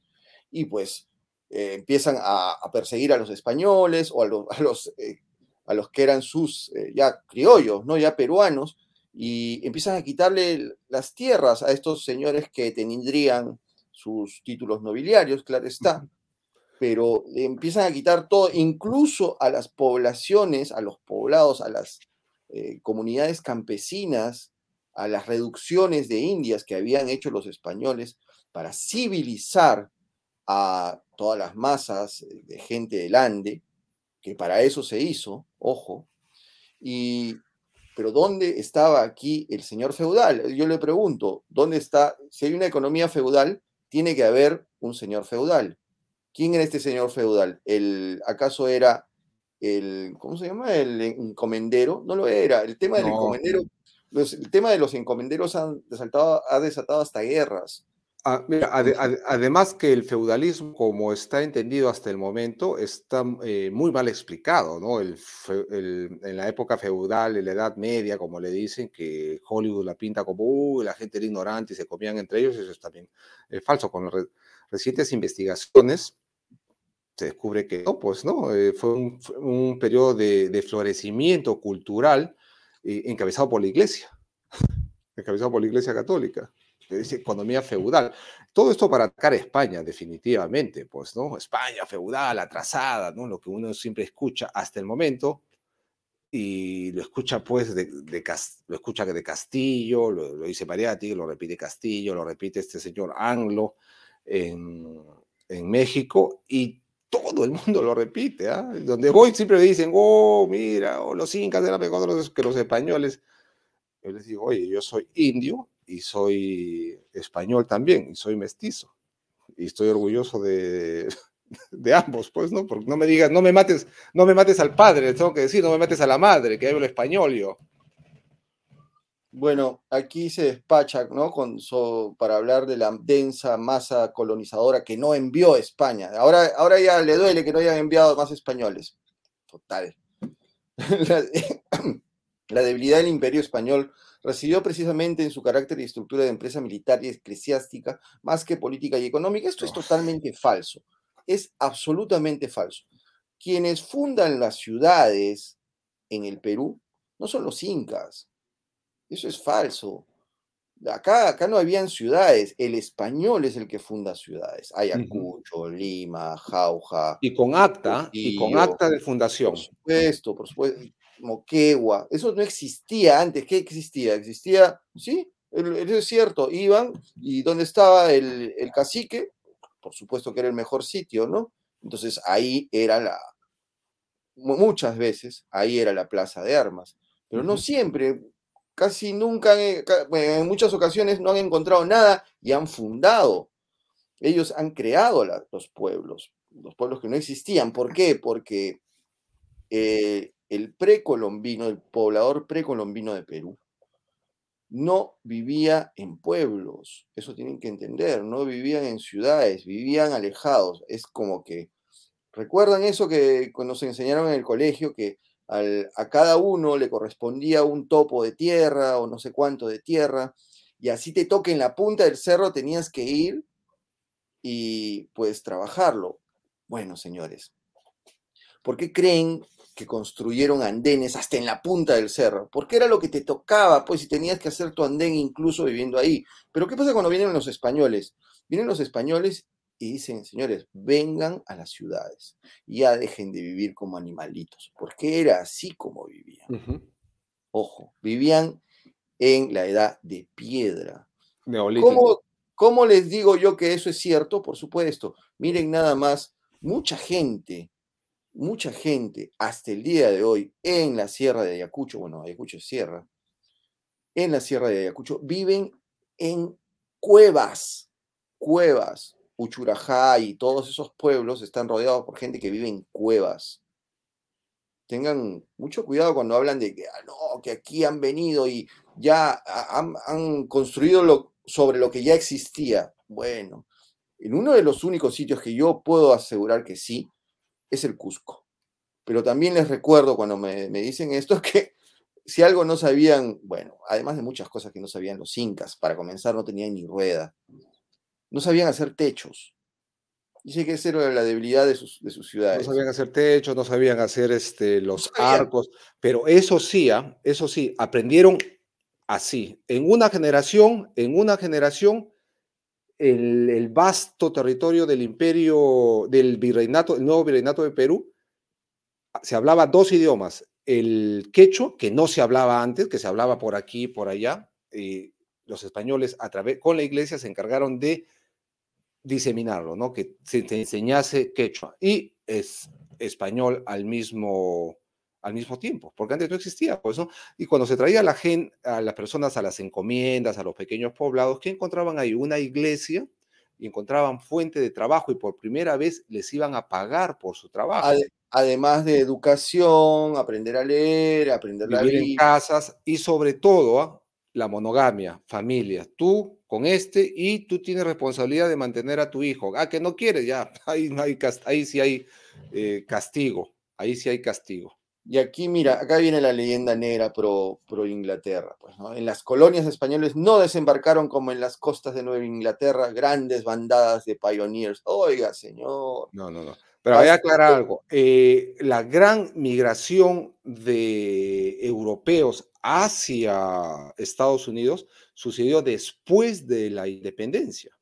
y pues eh, empiezan a, perseguir a los españoles o a los, a los, eh, a los que eran sus eh, ya criollos, ¿no? ya peruanos, y empiezan a quitarle las tierras a estos señores que tendrían sus títulos nobiliarios, claro está, pero empiezan a quitar todo, incluso a las poblaciones, a los poblados, a las comunidades campesinas, a las reducciones de indias que habían hecho los españoles para civilizar a todas las masas de gente del Ande, que para eso se hizo, ojo, Y, pero ¿dónde estaba aquí el señor feudal? Yo le pregunto, ¿dónde está? Si hay una economía feudal, tiene que haber un señor feudal. ¿Quién era este señor feudal? ¿El, ¿Acaso era el, ¿cómo se llama? El encomendero? No lo era. El tema del encomendero, el tema de los encomenderos han desatado, ha desatado hasta guerras. Ah, además que el feudalismo, como está entendido hasta el momento, está eh, muy mal explicado, ¿no? El, en la época feudal, en la Edad Media, como le dicen, que Hollywood la pinta como, la gente era ignorante y se comían entre ellos, eso es también eh, falso. Con recientes investigaciones se descubre que no, pues no, eh, fue un, periodo de, florecimiento cultural encabezado por la Iglesia, (laughs) encabezado por la Iglesia Católica economía feudal. Todo esto para atacar a España, definitivamente, pues, ¿no? España feudal, atrasada, ¿no? Lo que uno siempre escucha hasta el momento, y lo escucha, pues, de, lo escucha de Castillo, lo, dice Mariati, lo repite Castillo, lo repite este señor Anglo en, en México, y todo el mundo lo repite, ¿ah? Donde voy siempre me dicen, oh, mira, oh, los incas eran mejores que los españoles. Yo les digo, oye, yo soy indio y soy español también, y soy mestizo. Y estoy orgulloso de, (laughs) de ambos, pues, ¿no? Porque no me digas, no me mates, no me mates al padre, tengo que decir, no me mates a la madre, que hablo español yo. Bueno, aquí se despacha, ¿no? Con, para hablar de la densa masa colonizadora que no envió España. Ahora, ahora ya le duele que no hayan enviado más españoles. Total. (laughs) (coughs) la debilidad del imperio español residió precisamente en su carácter y estructura de empresa militar y eclesiástica más que política y económica. Esto es totalmente falso. Es absolutamente falso. Quienes fundan las ciudades en el Perú no son los incas. Eso es falso. Acá, acá no habían ciudades, el español es el que funda ciudades. Ayacucho, Lima, Jauja. Y con acta, y con acta de fundación. Por supuesto, por supuesto. Moquegua, eso no existía antes, ¿qué existía? Existía, sí, eso es cierto, iban y donde estaba el, cacique, por supuesto que era el mejor sitio, ¿no? Entonces ahí era la, muchas veces, ahí era la plaza de armas, pero no siempre, casi nunca, en muchas ocasiones no han encontrado nada y han fundado. Ellos han creado los pueblos, los pueblos que no existían. ¿Por qué? Porque eh, el precolombino, el poblador precolombino de Perú, no vivía en pueblos, eso tienen que entender, no vivían en ciudades, vivían alejados. Es como que, ¿recuerdan eso que nos enseñaron en el colegio, que a cada uno le correspondía un topo de tierra o no sé cuánto de tierra, y así te toque en la punta del cerro, tenías que ir y pues trabajarlo? Bueno, señores, ¿por qué creen que construyeron andenes hasta en la punta del cerro, porque era lo que te tocaba, pues, si tenías que hacer tu andén incluso viviendo ahí. Pero ¿qué pasa cuando vienen los españoles? Vienen los españoles y dicen, señores, vengan a las ciudades, ya dejen de vivir como animalitos, porque era así como vivían. Ojo, vivían en la edad de piedra. ¿Cómo, ¿Cómo les digo yo que eso es cierto? Por supuesto, miren nada más, mucha gente mucha gente hasta el día de hoy en la sierra de Ayacucho, bueno, Ayacucho es sierra, en la sierra de Ayacucho, viven en cuevas, cuevas. Uchurajá y todos esos pueblos están rodeados por gente que vive en cuevas. Tengan mucho cuidado cuando hablan de que, ah, no, que aquí han venido y ya han, construido sobre lo que ya existía. Bueno, en uno de los únicos sitios que yo puedo asegurar que sí, es el Cusco. Pero también les recuerdo cuando me, dicen esto (laughs) que si algo no sabían, bueno, además de muchas cosas que no sabían los incas, para comenzar no tenían ni rueda, no sabían hacer techos. Dice que esa era la debilidad de sus, de sus ciudades. No sabían hacer techos, no sabían hacer este, los arcos, pero eso sí, ¿ah? eso sí, aprendieron así. En una generación, en una generación, el, vasto territorio del imperio, del virreinato, el nuevo virreinato de Perú, se hablaba dos idiomas, el quechua, que no se hablaba antes, que se hablaba por aquí y por allá, y los españoles a través, con la iglesia se encargaron de diseminarlo, ¿no? que se, enseñase quechua, y es español al mismo, al mismo tiempo, porque antes no existía, pues, ¿no? Y cuando se traía a la gente, a las personas a las encomiendas, a los pequeños poblados, ¿qué encontraban ahí? Una iglesia y encontraban fuente de trabajo y por primera vez les iban a pagar por su trabajo. Además de educación, aprender a leer, aprender a vivir en casas y sobre todo ¿ah? la monogamia, familia. Tú con este y tú tienes responsabilidad de mantener a tu hijo. Ah, que no quieres, ya, (laughs) ahí, hay, ahí sí hay eh, castigo, ahí sí hay castigo. Y aquí, mira, acá viene la leyenda negra pro, pro Inglaterra. Pues, ¿no? En las colonias españoles no desembarcaron como en las costas de Nueva Inglaterra grandes bandadas de pioneers. Oiga, señor. No, no, no. Pero voy a aclarar algo. Eh, la gran migración de europeos hacia Estados Unidos sucedió después de la independencia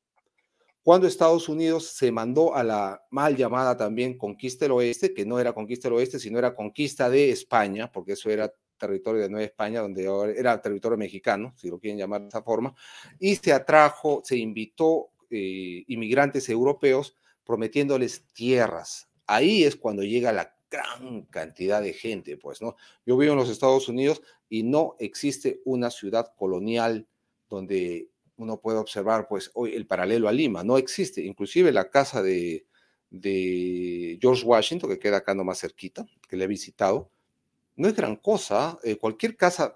cuando Estados Unidos se mandó a la mal llamada también conquista del oeste, que no era conquista del oeste, sino era conquista de España, porque eso era territorio de Nueva España, donde era territorio mexicano, si lo quieren llamar de esa forma, y se atrajo, se invitó eh, inmigrantes europeos prometiéndoles tierras. Ahí es cuando llega la gran cantidad de gente, pues, ¿no? Yo vivo en los Estados Unidos y no existe una ciudad colonial donde uno puede observar, pues, hoy el paralelo a Lima no existe. Inclusive la casa de, George Washington, que queda acá más cerquita, que le he visitado, no es gran cosa. Eh, cualquier casa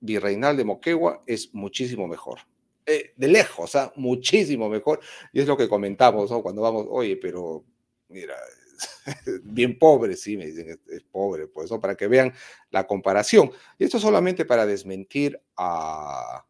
virreinal de Moquegua es muchísimo mejor. Eh, de lejos, ¿ah? muchísimo mejor. Y es lo que comentamos, ¿no? Cuando vamos, oye, pero mira, (laughs) bien pobre, sí, me dicen, es, es, pobre, pues, ¿no? Para que vean la comparación. Y esto solamente para desmentir a,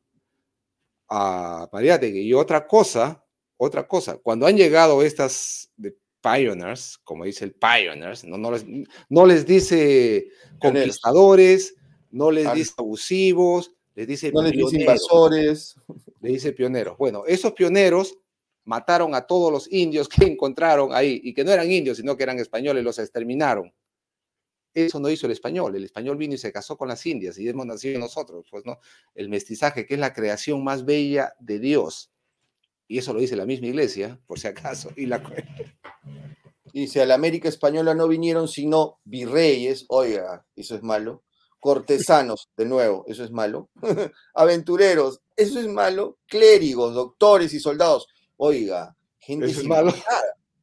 a Mariátegui. Y otra cosa, otra cosa, cuando han llegado estas de pioneers, como dice el pioneers, no, no, les, no les dice conquistadores, no les dice abusivos, les dice no les dice invasores. Le dice pioneros. Bueno, esos pioneros mataron a todos los indios que (laughs) encontraron ahí y que no eran indios, sino que eran españoles, los exterminaron. Eso no hizo el español. El español vino y se casó con las indias y hemos nacido nosotros, pues no. El mestizaje, que es la creación más bella de Dios. Y eso lo dice la misma iglesia, por si acaso. Y la (laughs) Dice, a la América española no vinieron sino virreyes, oiga, eso es malo. Cortesanos, de nuevo, eso es malo. (laughs) Aventureros, eso es malo. Clérigos, doctores y soldados, oiga, gente eso es malo.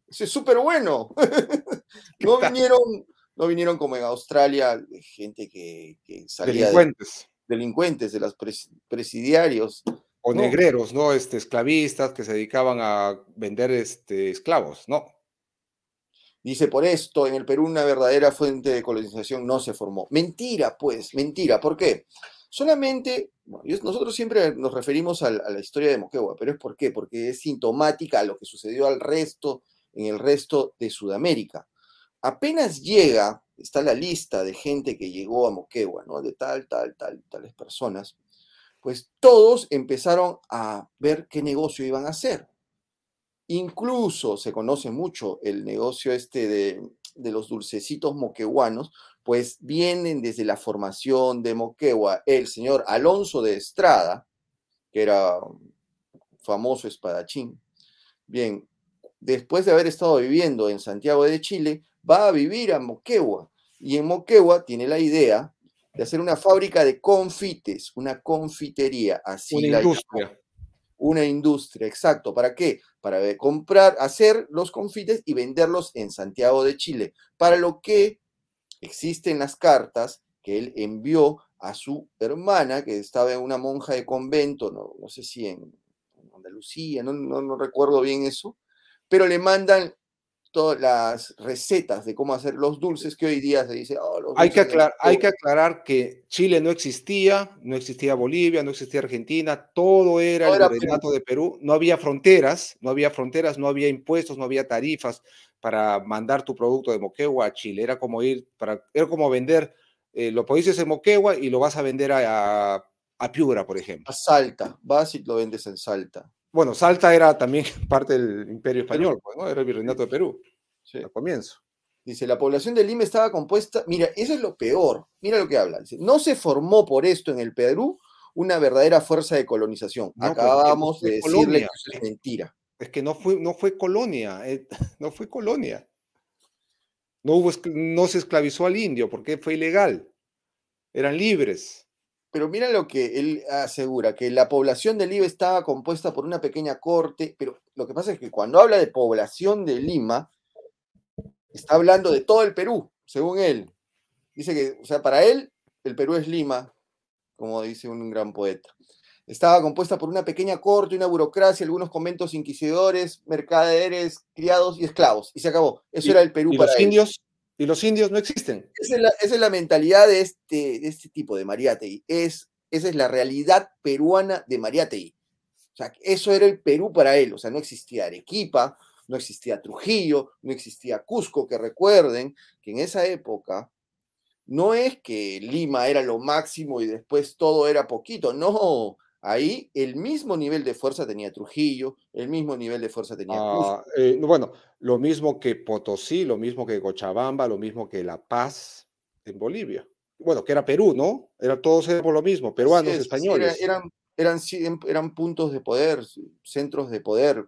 Eso es súper bueno. (laughs) no vinieron no vinieron como en Australia gente que, salía delincuentes. De, delincuentes de los presidiarios. O negreros, ¿no? Este, esclavistas que se dedicaban a vender este, esclavos, ¿no? Dice, por esto en el Perú una verdadera fuente de colonización no se formó. Mentira, pues, mentira. ¿Por qué? Solamente, nosotros siempre nos referimos a, a, la historia de Moquegua, pero es por qué, porque es sintomática a lo que sucedió al resto, en el resto de Sudamérica apenas llega, está la lista de gente que llegó a Moquegua, ¿no? De tal, tal, tal, tales personas, pues todos empezaron a ver qué negocio iban a hacer. Incluso se conoce mucho el negocio este de, de los dulcecitos moqueguanos, pues vienen desde la formación de Moquegua el señor Alonso de Estrada, que era famoso espadachín. Bien, después de haber estado viviendo en Santiago de Chile, va a vivir a Moquegua y en Moquegua tiene la idea de hacer una fábrica de confites, una confitería, así una industria. Una industria, exacto. ¿Para qué? Para comprar, hacer los confites y venderlos en Santiago de Chile, para lo que existen las cartas que él envió a su hermana, que estaba en una monja de convento, no, no sé si en, Andalucía, no, no, no recuerdo bien eso, pero le mandan todas las recetas de cómo hacer los dulces que hoy día se dice. Oh, hay, que hay que aclarar que Chile no existía, no existía Bolivia, no existía Argentina, todo era el virreinato de Perú, no había fronteras, no había fronteras, no había impuestos, no había tarifas para mandar tu producto de Moquegua a Chile. Era como ir, para, era como vender, eh, lo produces en Moquegua y lo vas a vender a, a, Piura, por ejemplo. A Salta, vas y lo vendes en Salta. Bueno, Salta era también (laughs) parte del Imperio Español, pues, ¿no? Era el virreinato de Perú, sí. al comienzo. Dice, la población de Lima estaba compuesta, mira, eso es lo peor, mira lo que habla. Dice, no se formó por esto en el Perú una verdadera fuerza de colonización. No, Acabamos no de decirle colonia. que eso es mentira. Es que no fue, no fue colonia, eh, (laughs) no fue colonia. No, hubo, no se esclavizó al indio porque fue ilegal. Eran libres. Pero mira lo que él asegura, que la población de Lima estaba compuesta por una pequeña corte, pero lo que pasa es que cuando habla de población de Lima, está hablando de todo el Perú, según él. Dice que, o sea, para él, el Perú es Lima, como dice un gran poeta. Estaba compuesta por una pequeña corte, una burocracia, algunos conventos inquisidores, mercaderes, criados y esclavos. Y se acabó. Eso era el Perú ¿y para los él. indios Y los indios no existen. Esa es la, mentalidad de este, de este tipo, de Mariátegui. Es, esa es la realidad peruana de Mariátegui. O sea, eso era el Perú para él. O sea, no existía Arequipa, no existía Trujillo, no existía Cusco, que recuerden que en esa época no es que Lima era lo máximo y después todo era poquito, no. Ahí el mismo nivel de fuerza tenía Trujillo, el mismo nivel de fuerza tenía Cusco. Ah, eh, bueno, lo mismo que Potosí, lo mismo que Cochabamba, lo mismo que La Paz en Bolivia. Bueno, que era Perú, ¿no? Era todos éramos lo mismo, peruanos, Sí, era- españoles. eran, eran, eran puntos de poder, centros de poder.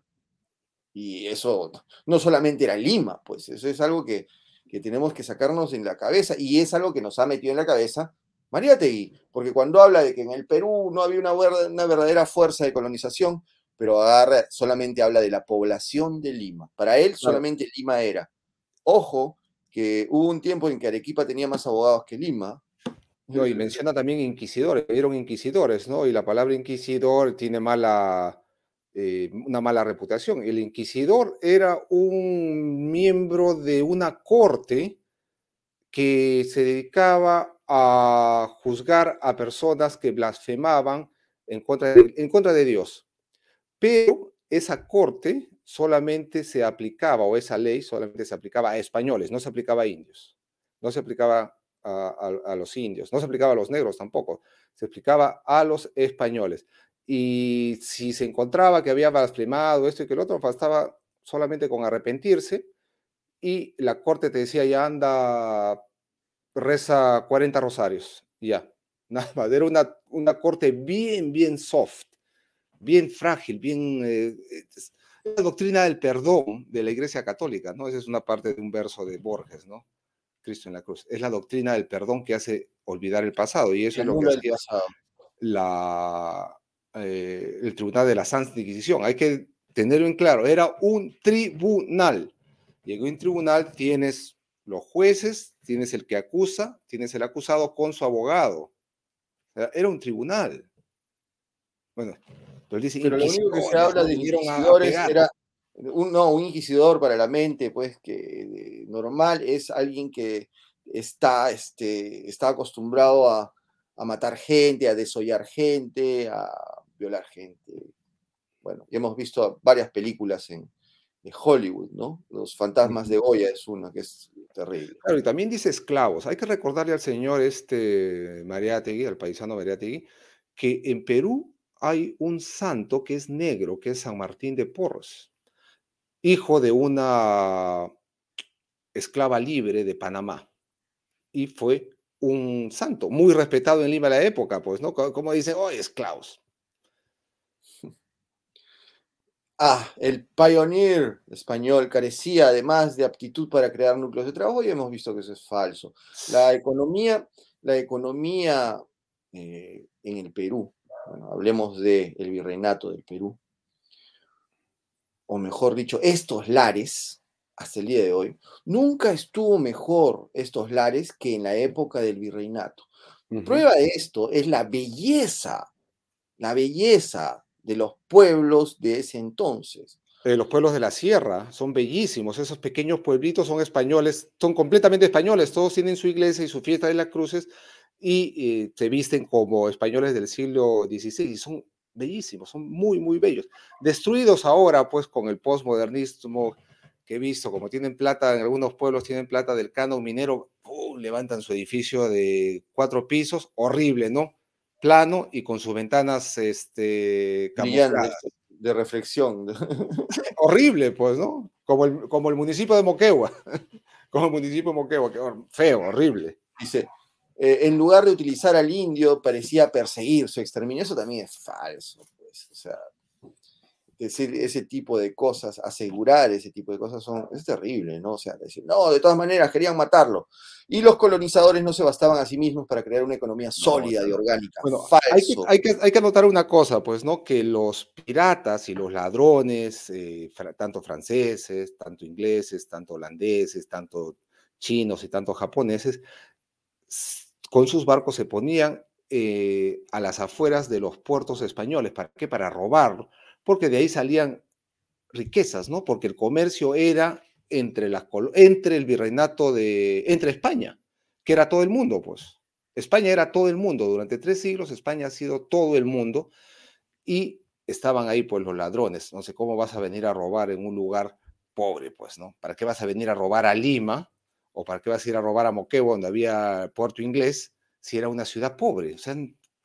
Y eso no solamente era Lima, pues eso es algo que, que tenemos que sacarnos en la cabeza y es algo que nos ha metido en la cabeza Mariátegui, porque cuando habla de que en el Perú no había una, ver- una verdadera fuerza de colonización, pero agarra, solamente habla de la población de Lima. Para él solamente Lima era. Ojo, que hubo un tiempo en que Arequipa tenía más abogados que Lima. No, y menciona también inquisidores, eran inquisidores, ¿no? Y la palabra inquisidor tiene mala, eh, una mala reputación. El inquisidor era un miembro de una corte que se dedicaba a juzgar a personas que blasfemaban en contra de, en contra de Dios. Pero esa corte solamente se aplicaba, o esa ley solamente se aplicaba a españoles, no se aplicaba a indios, no se aplicaba a, a- los indios, no se aplicaba a los negros tampoco, se aplicaba a los españoles. Y si se encontraba que había blasfemado esto y que el otro, bastaba solamente con arrepentirse y la corte te decía, ya anda, reza 40 rosarios, ya, (laughs) nada más. Era una, una corte bien, bien soft, bien frágil, bien... eh, la doctrina del perdón de la Iglesia Católica, ¿no? Esa es una parte de un verso de Borges, ¿no? Cristo en la cruz. Es la doctrina del perdón que hace olvidar el pasado, y eso es lo que el hacía la, eh, el Tribunal de la Santa Inquisición. Hay que tenerlo en claro, era un tribunal. Y en un tribunal tienes los jueces, tienes el que acusa, tienes el acusado con su abogado. Era un tribunal. Bueno, pero dice Pero lo único que se habla de inquisidores era un, no, un inquisidor para la mente, pues que eh, normal es alguien que está, este, está acostumbrado a, a matar gente, a desollar gente, a violar gente. Bueno, ya hemos visto varias películas en de Hollywood, ¿no? Los fantasmas de Goya es una que es terrible. Claro, y también dice esclavos. Hay que recordarle al señor este Mariátegui, al paisano Mariátegui, que en Perú hay un santo que es negro, que es San Martín de Porres, hijo de una esclava libre de Panamá. Y fue un santo, muy respetado en Lima de la época, pues, ¿no? Co- Como dicen, oh, esclavos. Ah, el pioneer español carecía además de aptitud para crear núcleos de trabajo y hemos visto que eso es falso. La economía, la economía eh, en el Perú, bueno, hablemos del virreinato del Perú, o mejor dicho, estos lares, hasta el día de hoy, nunca estuvo mejor estos lares que en la época del virreinato. Ujú. Prueba de esto es la belleza, la belleza de los pueblos de ese entonces. Eh, los pueblos de la sierra son bellísimos, esos pequeños pueblitos son españoles, son completamente españoles, todos tienen su iglesia y su fiesta de las cruces y eh, se visten como españoles del siglo XVI y son bellísimos, son muy, muy bellos. Destruidos ahora pues con el postmodernismo que he visto, como tienen plata, en algunos pueblos tienen plata del canon minero, levantan su edificio de cuatro pisos, horrible, ¿no? Plano y con sus ventanas este, camufladas de reflexión. horrible, pues, ¿no? Como el, como el municipio de Moquegua, (laughs) como el municipio de Moquegua, que feo, horrible. Dice, eh, en lugar de utilizar al indio, parecía perseguir su exterminio. Eso también es falso. Pues. O sea, decir ese tipo de cosas, asegurar ese tipo de cosas, son, es terrible, ¿no? O sea, decir, no, de todas maneras, querían matarlo. Y los colonizadores no se bastaban a sí mismos para crear una economía sólida y orgánica. Bueno, hay que, hay, que, hay que, anotar una cosa, pues, ¿no? Que los piratas y los ladrones, eh, tanto franceses, tanto ingleses, tanto holandeses, tanto chinos y tanto japoneses, con sus barcos se ponían eh, a las afueras de los puertos españoles. ¿Para qué? Para robarlo porque de ahí salían riquezas, ¿no? Porque el comercio era entre, las, entre el virreinato de, entre España, que era todo el mundo, pues. España era todo el mundo, durante tres siglos España ha sido todo el mundo y estaban ahí pues los ladrones, no sé cómo vas a venir a robar en un lugar pobre, pues, ¿no? ¿Para qué vas a venir a robar a Lima o para qué vas a ir a robar a Moquegua donde había puerto inglés si era una ciudad pobre? O sea,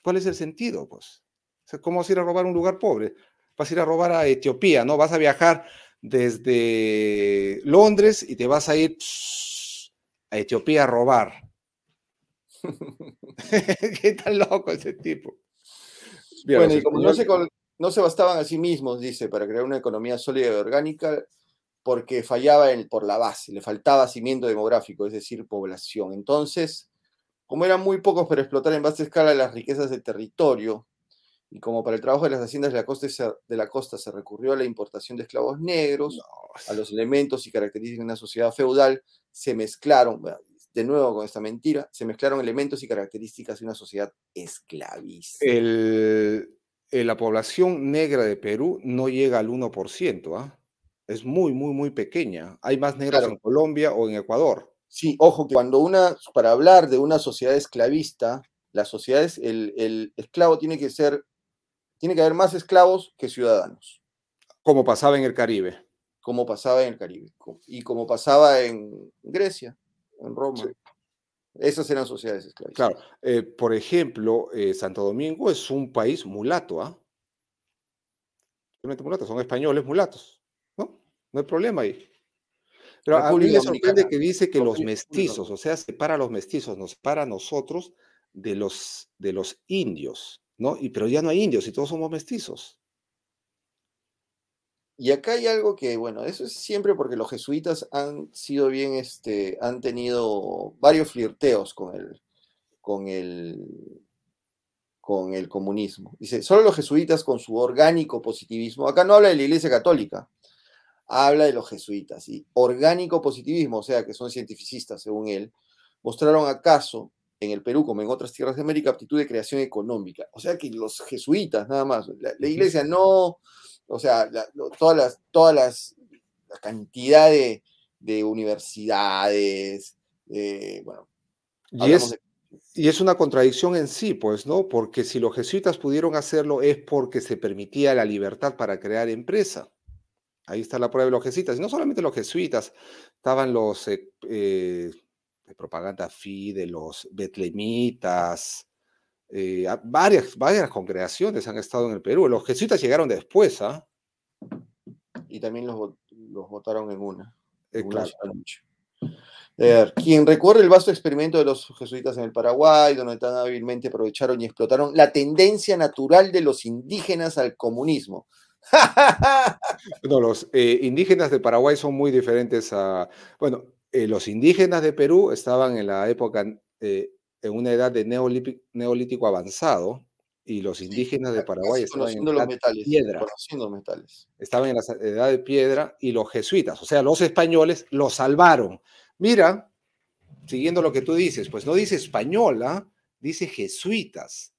¿cuál es el sentido, pues? ¿cómo vas a ir a robar un lugar pobre? Vas a ir a robar a Etiopía, ¿no? Vas a viajar desde Londres y te vas a ir a Etiopía a robar. (laughs) (laughs) ¿Qué tan loco ese tipo? bueno, y como no se, no se bastaban a sí mismos, dice, para crear una economía sólida y orgánica, porque fallaba por la base, le faltaba cimiento demográfico, es decir, población. Entonces, como eran muy pocos para explotar en vasta escala las riquezas del territorio, y como para el trabajo de las haciendas de la costa se, de la costa se recurrió a la importación de esclavos negros, a los elementos y características de una sociedad feudal, se mezclaron, de nuevo con esta mentira, se mezclaron elementos y características de una sociedad esclavista. El, eh, la población negra de Perú no llega al 1%, ¿ah? es muy, muy, muy pequeña. Hay más negros en Colombia o en Ecuador. Sí, ojo, que cuando una, para hablar de una sociedad esclavista, la sociedad es, el, el esclavo tiene que ser tiene que haber más esclavos que ciudadanos. Como pasaba en el Caribe. Como pasaba en el Caribe. Y como pasaba en Grecia, en Roma. Esas eran sociedades esclavistas. Claro. Eh, por ejemplo, eh, Santo Domingo es un país mulato, ¿ah? mulato, son españoles mulatos, ¿no? No hay problema ahí. Pero a mí me sorprende que dice que los mestizos, o sea, separa a los mestizos, nos separa a nosotros de los, de los indios. ¿No? Y, pero ya no hay indios y todos somos mestizos. Y acá hay algo que, bueno, eso es siempre porque los jesuitas han sido bien, este, han tenido varios flirteos con el, con el, con el comunismo. Dice, solo los jesuitas con su orgánico positivismo, acá no habla de la Iglesia Católica, habla de los jesuitas, y orgánico positivismo, o sea, que son cientificistas, según él, mostraron acaso en el Perú como en otras tierras de América, aptitud de creación económica. O sea que los jesuitas nada más, la, iglesia no, o sea, todas las, todas las, la cantidad de, universidades, bueno. Y es, y es una contradicción en sí, pues, ¿no? Porque si los jesuitas pudieron hacerlo es porque se permitía la libertad para crear empresa. Ahí está la prueba de los jesuitas. Y no solamente los jesuitas, estaban los eh, eh, de propaganda fi de los betlemitas, eh, varias, varias congregaciones han estado en el Perú. Los jesuitas llegaron después, ¿ah? Y también los, los votaron en una. Eh, quien recorre el vasto experimento de los jesuitas en el Paraguay, donde tan hábilmente aprovecharon y explotaron la tendencia natural de los indígenas al comunismo. (laughs) no, los eh, indígenas de Paraguay son muy diferentes a, bueno, eh, los indígenas de Perú estaban en la época, eh, en una edad de neolítico, avanzado, y los indígenas de Paraguay estaban en la piedra. metales. Estaban en la edad de piedra y los jesuitas, o sea, los españoles, los salvaron. Mira, siguiendo lo que tú dices, pues no dice española, dice jesuitas.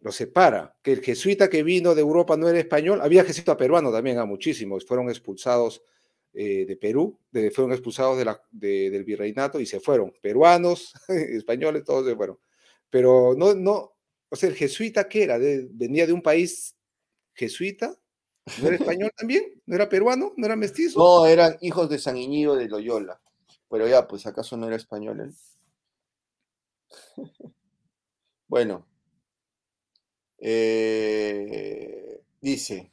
Lo separa, que el jesuita que vino de Europa no era español, había jesuita peruano también, a muchísimos, fueron expulsados eh, de Perú, fueron expulsados de la, del virreinato y se fueron. Peruanos, (laughs) españoles, todos se fueron. Pero no, no, o sea, el jesuita que era, venía de un país jesuita, ¿no era español (laughs) también? ¿No era peruano? ¿No era mestizo? No, eran hijos de San Iñigo de Loyola. Pero ya, pues acaso no era español él. (laughs) bueno. Eh, dice,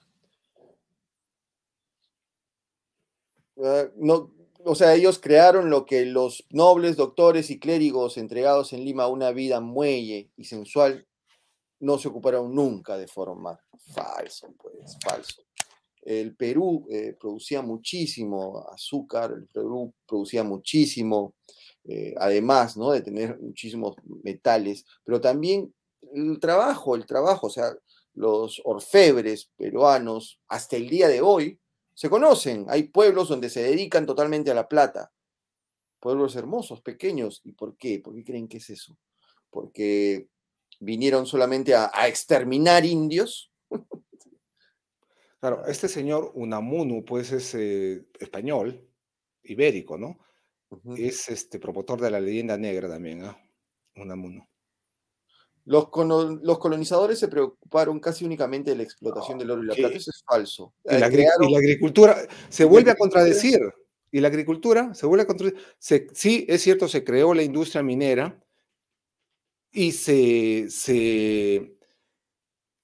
No, o sea, ellos crearon lo que los nobles, doctores y clérigos entregados en Lima a una vida muelle y sensual no se ocuparon nunca de formar. Falso, pues, falso. el Perú eh, producía muchísimo azúcar, el Perú producía muchísimo, eh, además ¿no? de tener muchísimos metales, pero también el trabajo, el trabajo, o sea, los orfebres peruanos hasta el día de hoy se conocen. Hay pueblos donde se dedican totalmente a la plata. Pueblos hermosos, pequeños. ¿Y por qué? ¿Por qué creen que es eso? Porque vinieron solamente a, exterminar indios. Claro, este señor Unamuno, pues es eh, español, ibérico, ¿no? Es este promotor de la leyenda negra también, ¿ah? Unamuno. Los, los, colonizadores se preocuparon casi únicamente de la explotación del oro y la plata. Eso es falso. Y la, agricultura se vuelve a contradecir. Y la agricultura se vuelve a contradecir. sí, es cierto, se creó la industria minera y se, se,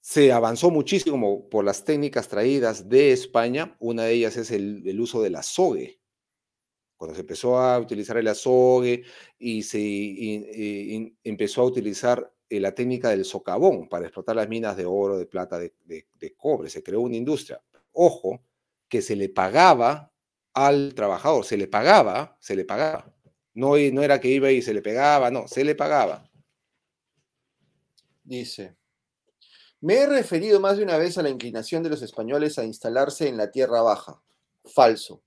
se, avanzó muchísimo por las técnicas traídas de España. Una de ellas es el, uso del azogue. Cuando se empezó a utilizar el azogue y se empezó a utilizar eh, la técnica del socavón para explotar las minas de oro, de plata, de, cobre. Se creó una industria. Ojo, que se le pagaba al trabajador, se le pagaba, se le pagaba. No, no era que iba y se le pegaba, no, se le pagaba. Dice, me he referido más de una vez a la inclinación de los españoles a instalarse en la tierra baja. Falso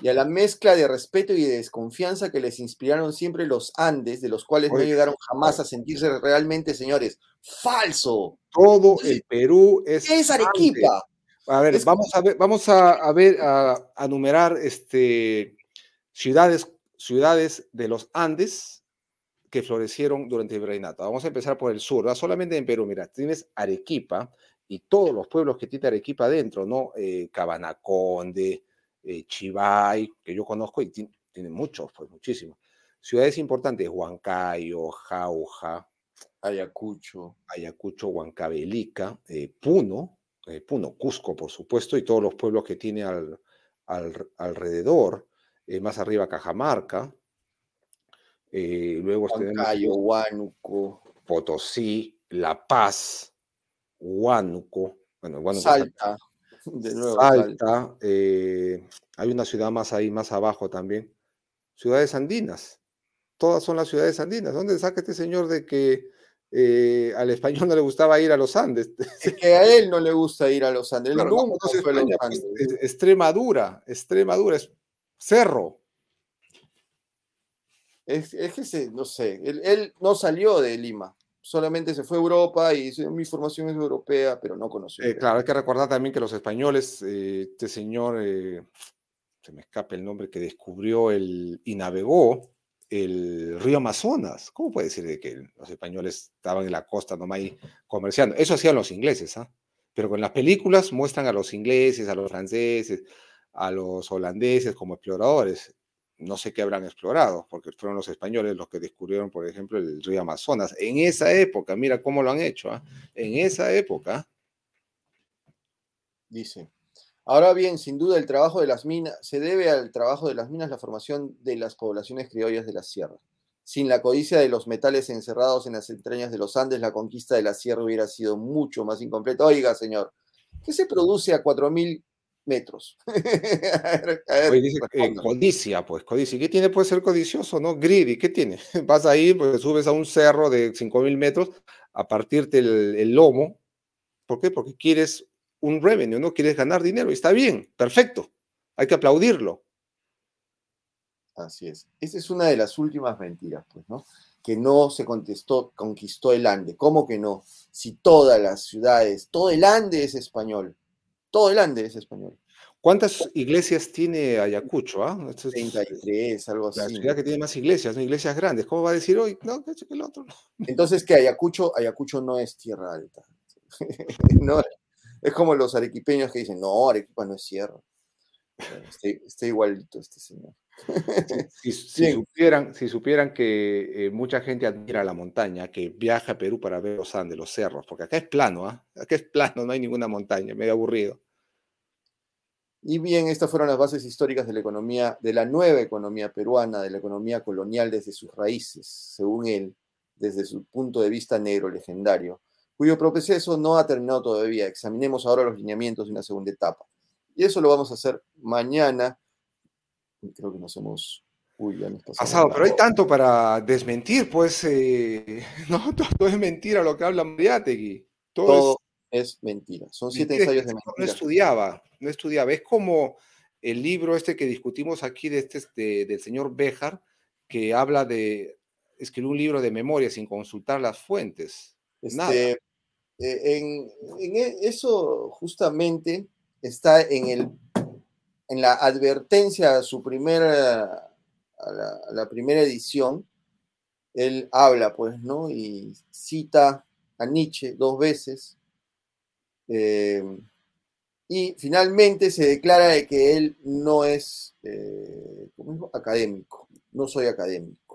y a la mezcla de respeto y de desconfianza que les inspiraron siempre los Andes, de los cuales no llegaron jamás a sentirse realmente señores. ¡Falso! Todo el Perú es. ¿Qué es Arequipa? A ver, vamos a ver, vamos a, ver, a, numerar este, ciudades, ciudades de los Andes que florecieron durante el virreinato. Vamos a empezar por el sur, solamente en Perú, mira, tienes Arequipa y todos los pueblos que tiene Arequipa adentro, ¿no? Eh, Cabanaconde, eh, Chivay, que yo conozco y tiene muchos, pues muchísimos. Ciudades importantes, Huancayo, Jauja, Ayacucho, Ayacucho, Huancavelica, eh, Puno, eh, Puno, Cusco, por supuesto, y todos los pueblos que tiene al, alrededor, más arriba Cajamarca, luego Huancayo, Huánuco, Potosí, La Paz, Huánuco, bueno, Huánuco Salta. De nuevo, Salta, eh, hay una ciudad más ahí, más abajo también. Ciudades andinas. Todas son las ciudades andinas. ¿Dónde saca este señor de que eh, al español (laughs) no le gustaba ir a los Andes? (laughs) Es que a él no le gusta ir a los Andes. Pues, Extremadura, Extremadura, es cerro. Es, que, no sé, él no salió de Lima solamente se fue a Europa y mi formación es europea, pero no conoció. Eh, claro, hay que recordar también que los españoles, eh, este señor, eh, se me escapa el nombre, que descubrió el, y navegó el río Amazonas. ¿Cómo puede decir que los españoles estaban en la costa nomás ahí comerciando? Eso hacían los ingleses, ¿ah? Pero con las películas muestran a los ingleses, a los franceses, a los holandeses como exploradores no sé qué habrán explorado, porque fueron los españoles los que descubrieron, por ejemplo, el río Amazonas. En esa época, mira cómo lo han hecho, ¿ah? en esa época. Dice. Ahora bien, sin duda el trabajo de las minas, se debe al trabajo de las minas la formación de las poblaciones criollas de la sierra. Sin la codicia de los metales encerrados en las entrañas de los Andes, la conquista de la sierra hubiera sido mucho más incompleta. Oiga, señor, ¿qué se produce a 4.000 metros. (laughs) dice, codicia, pues, codicia. ¿Qué tiene? Puede ser codicioso, ¿no? Greedy, ¿qué tiene? (laughs) Vas ahí, pues subes a un cerro de 5.000 metros a partirte el, lomo. ¿Por qué? Porque quieres un revenue, ¿no? Quieres ganar dinero. Y está bien, perfecto. Hay que aplaudirlo. Así es. Esa es una de las últimas mentiras, pues, ¿no? Que no se contestó, conquistó el Ande. ¿Cómo que no? Si todas las ciudades, todo el Ande es español. Todo el Ande es español. ¿Cuántas iglesias tiene Ayacucho? Ah? 33, algo así. La ciudad que tiene más iglesias, ¿no? iglesias grandes. ¿Cómo va a decir hoy? No, que el otro. Entonces, que Ayacucho, Ayacucho no es tierra alta. (laughs) no, es como los arequipeños que dicen, no, Arequipa no es tierra. Está, igualito este señor. (laughs) Si, supieran, si supieran que eh, mucha gente admira la montaña, que viaja a Perú para ver los Andes, los cerros, porque acá es plano, ¿ah? acá es plano, no hay ninguna montaña, medio aburrido. Y bien, estas fueron las bases históricas de la economía, de la nueva economía peruana, de la economía colonial desde sus raíces, según él, desde su punto de vista negro legendario, cuyo proceso no ha terminado todavía. Examinemos ahora los lineamientos de una segunda etapa. Y eso lo vamos a hacer mañana. Creo que nos hemos Uy, ya nos pasado. Pero hay tanto para desmentir, pues, eh, (laughs) no, todo, es mentira lo que habla Mariátegui. Todo, todo es, mentira. Son siete ensayos de mentira. No estudiaba, no estudiaba. Es como el libro este que discutimos aquí de este, este del señor Béjar, que habla de escribir un libro de memoria sin consultar las fuentes. Este, eh, en, en, e, eso justamente está en, el, en la advertencia a su primera a la, primera edición, él habla, pues, ¿no? Y cita a Nietzsche dos veces. Eh, y finalmente se declara de que él no es, eh, académico, no soy académico.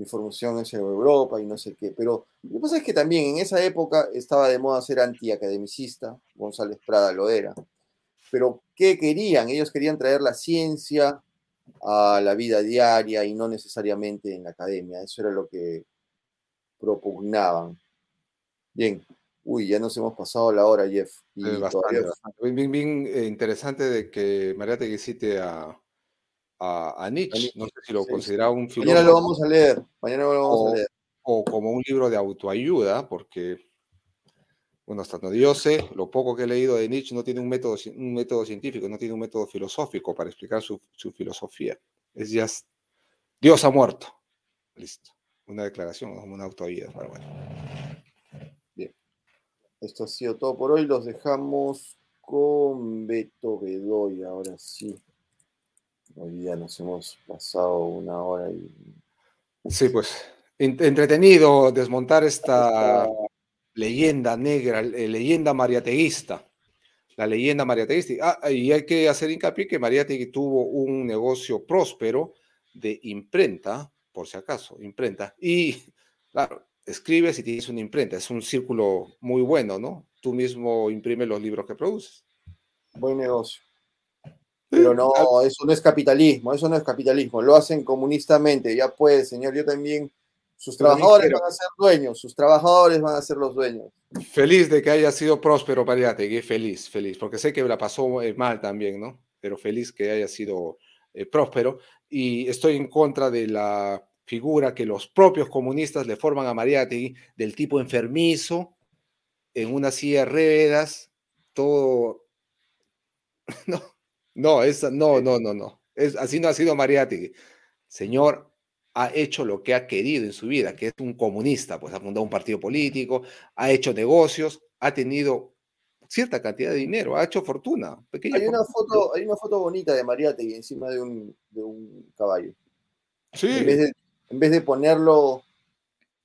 Mi formación es en Europa y no sé qué. Pero lo que pasa es que también en esa época estaba de moda ser antiacademicista, González Prada lo era. Pero ¿qué querían? Ellos querían traer la ciencia a la vida diaria y no necesariamente en la academia. Eso era lo que propugnaban. Bien, uy, ya nos hemos pasado la hora, Jeff. Y Bien, bien, eh, interesante de que María te cite a, a, Nietzsche. No sé si lo consideraba un filósofo. Mañana lo vamos a leer. Mañana lo vamos a leer. O como un libro de autoayuda, porque bueno, hasta donde yo sé, lo poco que he leído de Nietzsche no tiene un método, un método científico, no tiene un método filosófico para explicar su, filosofía. Es ya, Dios ha muerto. Listo. Una declaración, una autoayuda. bueno. Bien. Esto ha sido todo por hoy. Los dejamos con Beto Bedoy. Ahora sí. Hoy día nos hemos pasado una hora y. Sí, pues. Entretenido desmontar esta leyenda negra, eh, leyenda mariateguista. La leyenda mariateguista. Ah, y hay que hacer hincapié que Mariategui tuvo un negocio próspero de imprenta, por si acaso, imprenta. Y, claro, escribes y tienes una imprenta. Es un círculo muy bueno, ¿no? Tú mismo imprimes los libros que produces. Buen negocio. Pero (laughs) no, eso no es capitalismo, eso no es capitalismo. Lo hacen comunistamente. Ya pues, señor, yo también sus trabajadores van a ser dueños, sus trabajadores van a ser los dueños. Feliz de que haya sido próspero Pariategui, feliz, feliz, porque sé que la pasó eh, mal también, ¿no? Pero feliz que haya sido eh, próspero. Y estoy en contra de la figura que los propios comunistas le forman a Mariátegui del tipo enfermizo, en una silla de ruedas, todo... (laughs) No, no, esa, no, no, no, no. Es, así no ha sido Mariátegui. Señor, ha hecho lo que ha querido en su vida, que es un comunista, pues ha fundado un partido político, ha hecho negocios, ha tenido cierta cantidad de dinero, ha hecho fortuna. hay, una foto, hay una foto bonita de Mariátegui encima de un, de un caballo. Sí. En vez de, en vez de ponerlo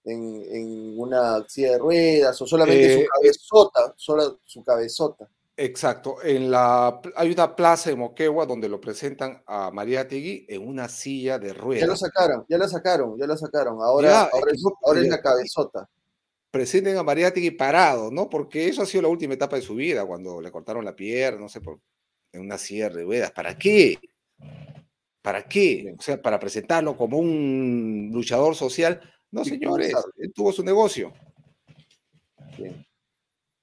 en, en, una silla de ruedas o solamente su eh, cabezota, solo su cabezota. Exacto. En la, hay una plaza en Moquegua donde lo presentan a María Tegui en una silla de ruedas. Ya lo sacaron, ya la sacaron, ya la sacaron. Ahora, ahora, es, la cabezota. Presenten a María Tegui parado, ¿no? Porque eso ha sido la última etapa de su vida, cuando le cortaron la pierna, no sé, por, en una silla de ruedas. ¿Para qué? ¿Para qué? O sea, para presentarlo como un luchador social. No, señores, él tuvo su negocio. Bien.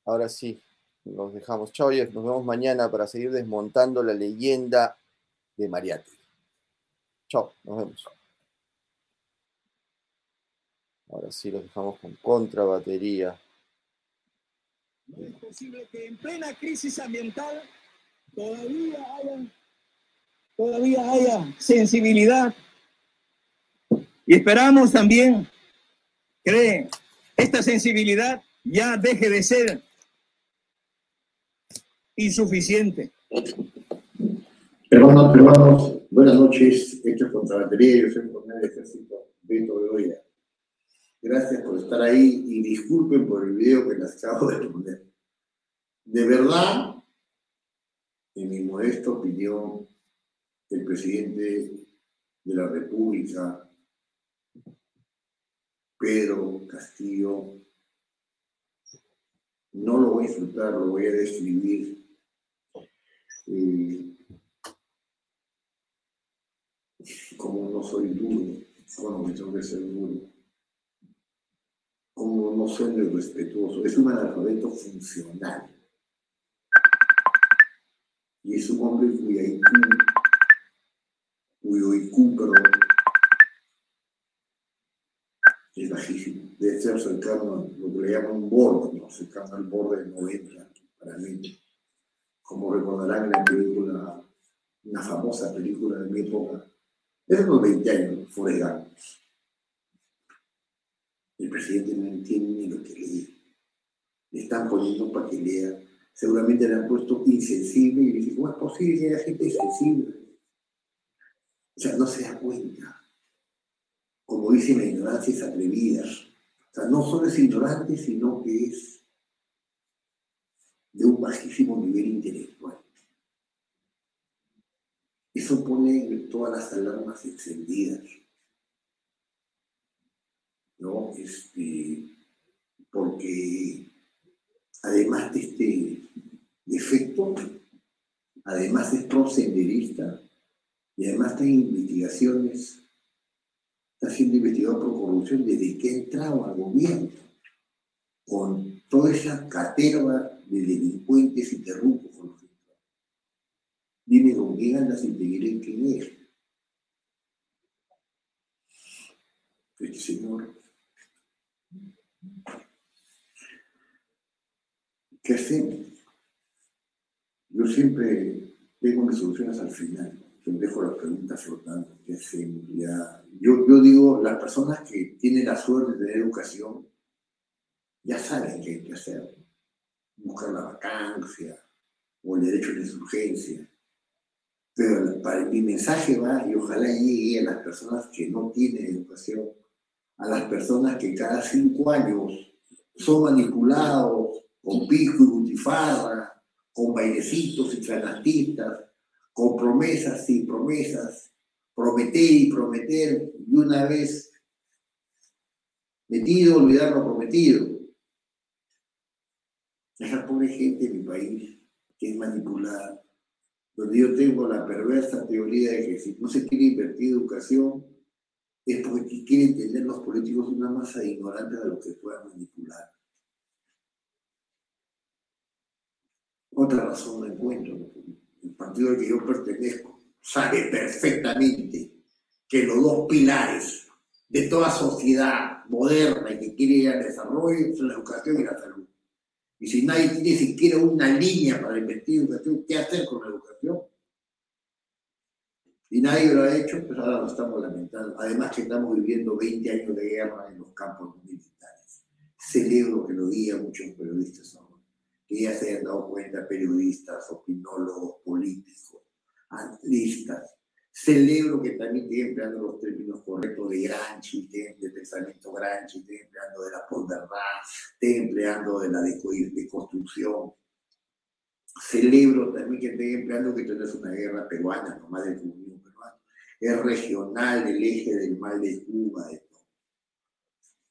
Ahora sí, nos dejamos. Chao, Jeff. Nos vemos mañana para seguir desmontando la leyenda de Mariati. Chao, nos vemos. Ahora sí los dejamos con contrabatería. No es posible que en plena crisis ambiental todavía haya, todavía haya sensibilidad. Y esperamos también que esta sensibilidad ya deje de ser insuficiente. Hermanos, hermanos, buenas noches. Hecho contra batería, yo soy el coronel ejército Beto Bedoya. Gracias por estar ahí y disculpen por el video que les acabo de poner. De verdad, en mi modesta opinión, el presidente de la República, Pedro Castillo, no lo voy a insultar, lo voy a describir como no soy duro, cuando me tengo que ser duro, como no soy respetuoso, es un analfabeto funcional. Y es un hombre cuya IQ, cuyo IQ, es bajísimo. Debe ser cercano a lo que le llaman un borde, ¿no? cercano al borde del 90 para mí. Como recordarán la película, una famosa película de mi época, es de los 20 años, Forrest Gump. El presidente no entiende ni lo que lee. Le están poniendo para que lea. Seguramente le han puesto insensible y dice, ¿cómo es posible que haya gente insensible? O sea, no se da cuenta. Como dice la ignorancia es atrevida. O sea, no solo es ignorante, sino que es de un bajísimo nivel intelectual. Eso pone todas las alarmas encendidas. ¿No? Este, porque además de este defecto, además es prosenderista y además está en investigaciones, está siendo investigado por corrupción desde que ha entrado al gobierno, con toda esa caterva de delincuentes y terrucos con los que Dime con quién y te diré quién es. Este señor. ¿Qué hacemos? Yo siempre tengo mis soluciones al final. Yo dejo las preguntas flotando. ¿Qué hacemos? Ya. Yo, yo digo, las personas que tienen la suerte de tener educación ya saben qué hay que hacer. Buscar la vacancia o el derecho de insurgencia pero para, mi mensaje va y ojalá llegue a las personas que no tienen educación, a las personas que cada cinco años son manipulados con pico y butifarra, con bailecitos y fanatistas, con promesas y promesas, prometer y prometer, y una vez metido, olvidar lo prometido. Esa pobre gente de mi país que es manipulada donde yo tengo la perversa teoría de que si no se quiere invertir en educación, es porque quieren tener los políticos una masa ignorante de lo que puedan manipular. Otra razón no encuentro. El partido al que yo pertenezco sabe perfectamente que los dos pilares de toda sociedad moderna y que quiere ir al desarrollo son la educación y la salud. Y si nadie tiene siquiera una línea para invertir en educación, ¿qué hacer con la educación? Y nadie lo ha hecho, pues ahora lo estamos lamentando. Además que estamos viviendo 20 años de guerra en los campos militares. Celebro que lo digan muchos periodistas ahora, que ya se hayan dado cuenta periodistas, opinólogos, políticos, analistas, Celebro que también esté empleando los términos correctos de Granchi, de pensamiento Granchi, esté empleando de la posverdad, esté empleando de la deconstrucción. Celebro también que esté empleando que esto no es una guerra peruana, nomás del comunismo peruano. Es regional del eje del mal de Cuba, de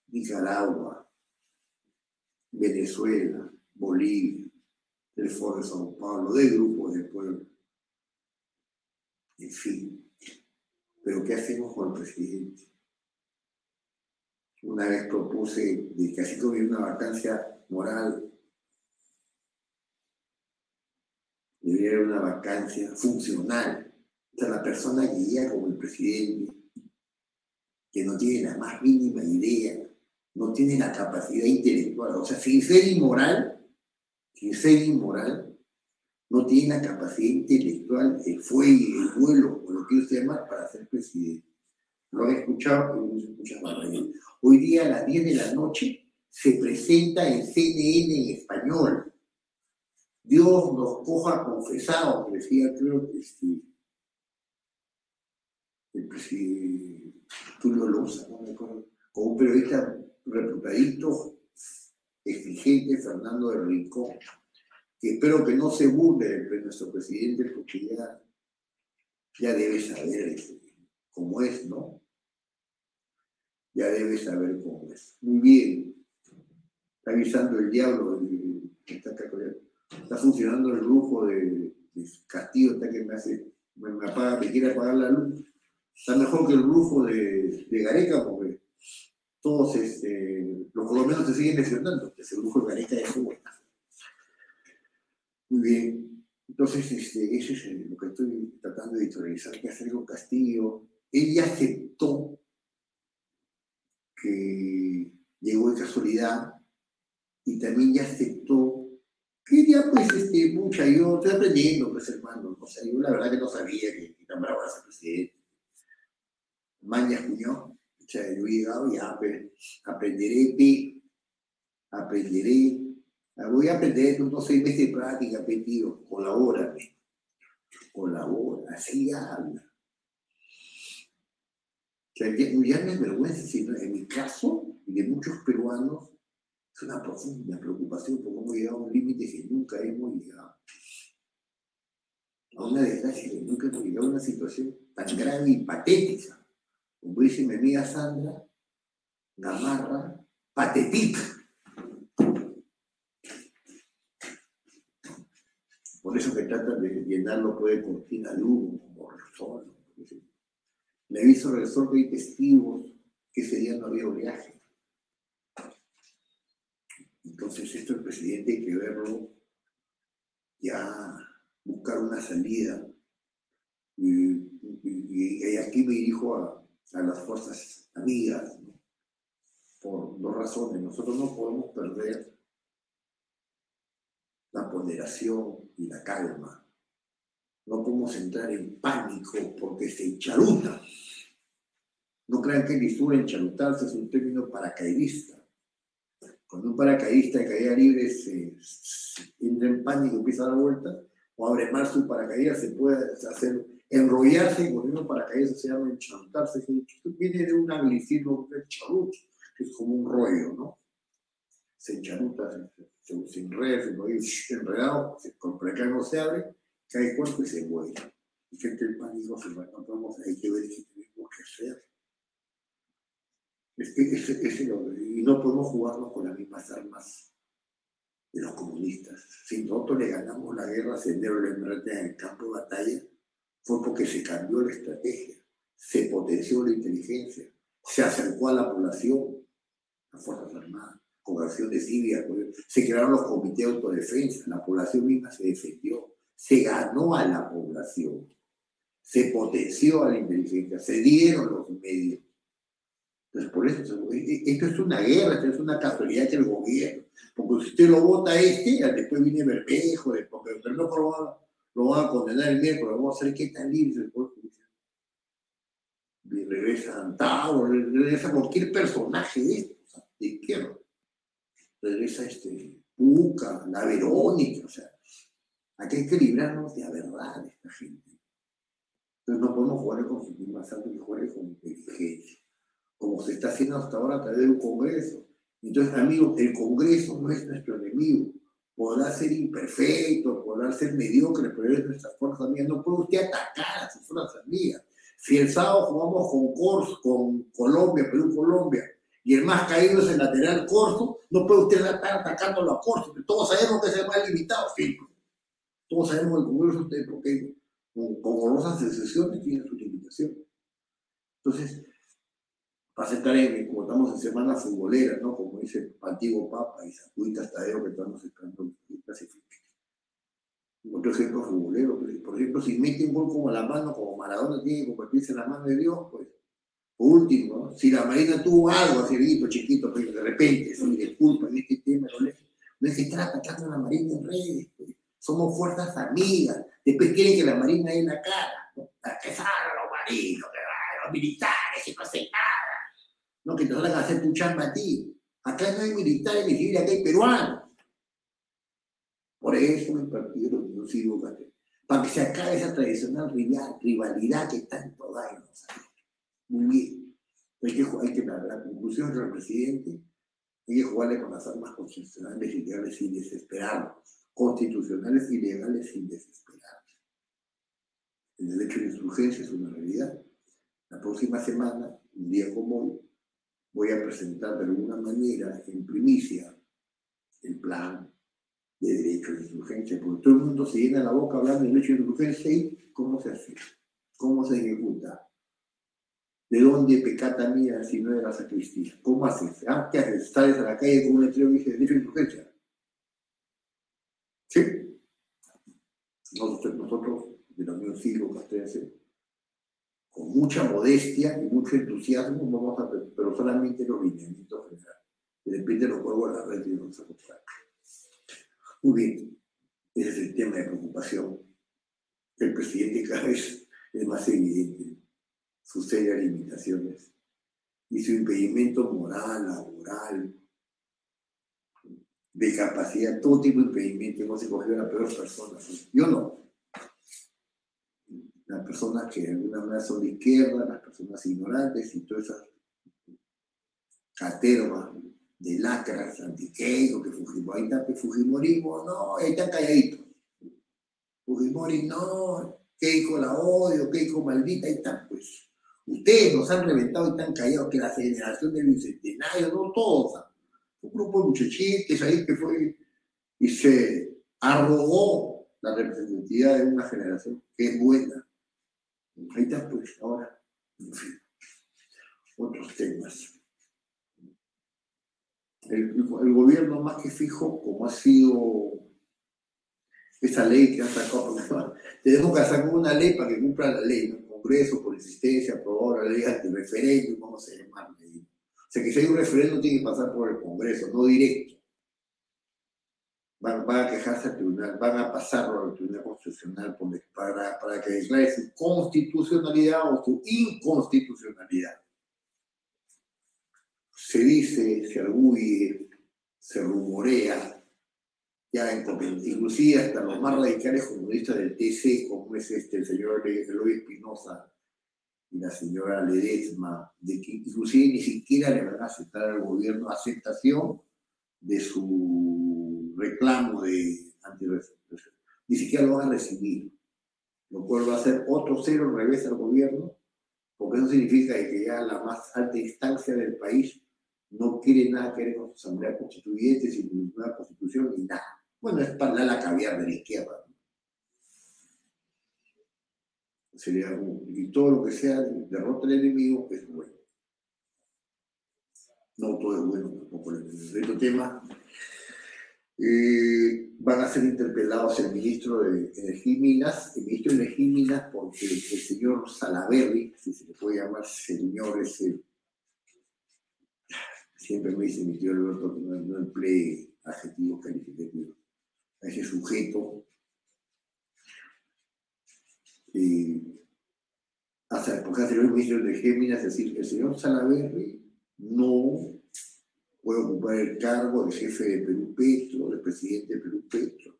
Nicaragua, Venezuela, Bolivia, del Foro de Sao Paulo, del Grupo de Pueblo en fin. Pero ¿qué hacemos con el presidente? Una vez propuse de que así como una vacancia moral, debería haber una vacancia funcional. O sea, la persona que llega como el presidente, que no tiene la más mínima idea, no tiene la capacidad intelectual, o sea, sin ser inmoral, sin ser inmoral, no tiene la capacidad intelectual, el fuelle, el vuelo, o lo que usted llamar, para ser presidente. Lo han escuchado y muchas barbaridades. Hoy día a las 10 de la noche se presenta en CNN en español. Dios nos coja confesados, decía creo que sí. el presidente Tulio Loza, ¿no? con un periodista reputadito, exigente, Fernando de Rincón espero que no se burle nuestro presidente porque ya, ya debe saber este, cómo es, ¿no? Ya debe saber cómo es. Muy bien. Está avisando el diablo. Está, está funcionando el lujo de, Castillo, está que me hace, me, apaga, me quiere apagar la luz. Está mejor que el lujo de, Gareca porque todos este, los colombianos se siguen lesionando. Ese lujo de Gareca es bueno. Muy bien. Entonces, este, eso es lo que estoy tratando de editorializar, que hacer con Castillo. Él ya aceptó que llegó de casualidad y también ya aceptó que ya pues este, mucha, yo estoy aprendiendo, pues hermano, o sea, yo la verdad que no sabía que, que era ser presidente. Maña cuñó, o sea, yo he llegado ya, pues, aprenderé, aprenderé, Voy a aprender unos seis meses de práctica, pe, tío, colabórame, colabora, así habla. O sea, ya, es vergüenza, sino en mi caso y de muchos peruanos, es una profunda preocupación porque hemos llegado a un límite que nunca hemos llegado. A una desgracia que nunca hemos llegado a una situación tan grave y patética. Como dice mi amiga Sandra, Gamarra, patética. Por eso que tratan de llenarlo puede cortina de humo, como Resol. Le aviso Resol que testigos que ese día no había oleaje. Entonces esto el presidente hay que verlo, ya buscar una salida. Y, aquí me dirijo a, a las fuerzas amigas, por dos razones. Nosotros no podemos perder la ponderación la calma. No podemos entrar en pánico porque se encharuta. No crean que lisura encharutarse es un término paracaidista. Cuando un paracaidista de caída libre se, entra en pánico empieza a dar vueltas, o abre mal su paracaídas, se puede hacer enrollarse y con un paracaídas se llama encharutarse. Esto viene de un anglicismo que es como un rollo, ¿no? Se encharuta, se, se, se enreda, se puede enredado, se, con el no se abre, cae cuerpo y se muere. Y que el pánico se va, no podemos, hay que ver qué tenemos que hacer. Es ese lo- y no podemos jugarnos con las mismas armas de los comunistas. Si nosotros le ganamos la guerra a Sendero Lembrete en el campo de batalla, fue porque se cambió la estrategia, se potenció la inteligencia, se acercó a la población, las Fuerzas Armadas, con acciones cívicas, con- se crearon los comités de autodefensa, la población misma se defendió, se ganó a la población, se potenció a la inteligencia, se dieron los medios. Entonces, por eso, esto es una guerra, esto es una casualidad que el gobierno, porque si usted lo vota este, después viene Bermejo, porque Bermejo lo va, lo van a condenar el miércoles, vamos a ver qué tan libre el Poder Judicial. Y regresa Antauro, regresa cualquier personaje de estos, de izquierda. Regresa este, Puca, la Verónica, o sea, hay que librarnos de la verdad de esta gente. Entonces no podemos jugar con su más alto que jugar con inteligencia como se está haciendo hasta ahora a través de un Congreso. Entonces, amigos, el Congreso no es nuestro enemigo. Podrá ser imperfecto, podrá ser mediocre, pero es nuestra fuerza amiga. No puede usted atacar a sus fuerzas amigas. Si el sábado jugamos con Corso, con Colombia, Perú-Colombia, y el más caído es el lateral Corso, no puede usted estar atacándolo a Corso. porque Todos sabemos que es el más limitado, sí. Todos sabemos que el Congreso, usted, porque con, con excepciones, tiene sus limitaciones. Entonces, para estar en, como estamos en semana futbolera, ¿no? Como dice el antiguo Papa y Sacuita Tadeo, que estamos esperando. Otro ejemplo futbolero, por ejemplo, si mete un gol como la mano, como Maradona tiene que convertirse en la mano de Dios, pues, último, si la Marina tuvo algo así, chiquito, chiquito, pero de repente, si disculpa en este tema, no, es que están atacando a la Marina en redes, pues. somos fuerzas amigas, después quieren que la Marina dé en la cara, ¿no? A que salgan los marinos, que vayan los militares, y no hacen nada no que te van a hacer tu chamba a ti. Acá no hay militares ni civiles, acá hay peruanos. Por eso mi partido no sirvo para, que se acabe esa tradicional rival- rivalidad que tanto daño nos ha hecho. Bien. Hay que, hay que la, la conclusión del presidente, hay que jugarle con las armas constitucionales y legales sin desesperarnos. Constitucionales y legales sin desesperarnos. El derecho de insurgencia es una realidad. La próxima semana, un día como hoy, voy a presentar de alguna manera en primicia el plan de derecho de insurgencia, porque todo el mundo se llena la boca hablando de derecho de insurgencia y cómo se hace, cómo se ejecuta, de dónde pecata mía si no era sacristía, cómo haces, ah, ¿qué haces? Sales a la calle con un letrero que dice derecho de insurgencia. ¿Sí? nosotros, nosotros de la Unión Cívico Castrense, con mucha modestia y mucho entusiasmo, vamos a, pero solamente los lineamientos generales. De repente los juegos a la red y nos acostar. Muy bien, ese es el tema de preocupación. El presidente cada vez es más evidente sus serias limitaciones y su impedimento moral, laboral, de capacidad, todo tipo de impedimento. Hemos escogido a la peor persona. Yo no. Las personas que de alguna manera son de izquierda, las personas ignorantes y todas esas catervas de lacras, antiqueico, que Fujimori, ahí está que Fujimorismo, no, ahí está calladito. Fujimori, no, Keiko la odio, Keiko maldita, ahí está, pues. Ustedes nos han reventado y están callados, que la generación del bicentenario, no todos. Un grupo de muchachitos ahí que fue y se arrogó la representatividad de una generación que es buena. Ahí está, pues, ahora, en fin, otros temas. El, gobierno más que fijo, como ha sido esa ley que ha sacado, (laughs) tenemos que sacar una ley para que cumpla la ley, ¿no? Congreso, por insistencia, aprobó la ley de referéndum, ¿cómo se llama? O sea, que si hay un referéndum tiene que pasar por el Congreso, no directo. Van, van a quejarse al tribunal, van a pasarlo al Tribunal Constitucional para, para que declare su constitucionalidad o su inconstitucionalidad. Se dice, se arguye, se rumorea, ya inclusive hasta los más radicales comunistas del TC, como es este, el señor Eloy Espinosa y la señora Ledesma, de que inclusive ni siquiera le van a aceptar al gobierno aceptación de su reclamo de antirrecepción. Ni siquiera lo van a recibir, lo cual va a ser otro cero al revés al gobierno, porque eso significa que ya la más alta instancia del país no quiere nada que ver con su asamblea constituyente, sin nueva constitución ni nada. Bueno, es para la caviar de la izquierda. ¿no? Sería y todo lo que sea derrota al enemigo es bueno. No todo es bueno tampoco. El otro tema, eh, van a ser interpelados el ministro de Energía y Minas, el ministro de Energía y Minas, porque el señor Salaberry, si se le puede llamar señor, ese siempre me dice mi tío Alberto que no, no emplee adjetivos calificativos a ese sujeto. Eh, hasta porque el ministro de Géminis, es decir, el señor Salaverry no puede ocupar el cargo de jefe de Perú Petro, de presidente de Perú Petro,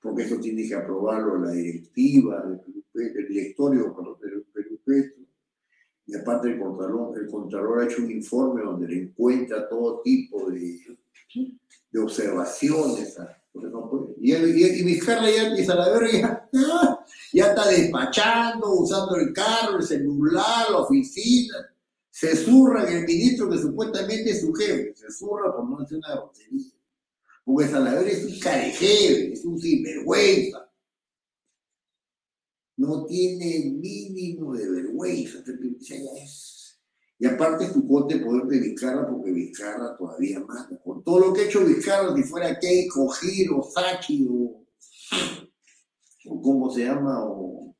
porque eso tiene que aprobarlo la directiva de Perú Petro, el directorio de Perú Petro. Y aparte el Contralor, el Contralor ha hecho un informe donde le encuentra todo tipo de, de observaciones. no puede. Y, él- y, y ya, y ya, (laughs) ya, está despachando, usando el carro, el celular, la oficina. Se zurra en el ministro que supuestamente es su jefe. Se zurra por no decir una grosería. Porque Salaverry es un carejero, es un sinvergüenza. No tiene mínimo de vergüenza. Y aparte su corte poder de Vizcarra, porque Vizcarra todavía manda. Con todo lo que ha hecho Vizcarra, si fuera Keiko, Giro, Sachi o, o cómo se llama, o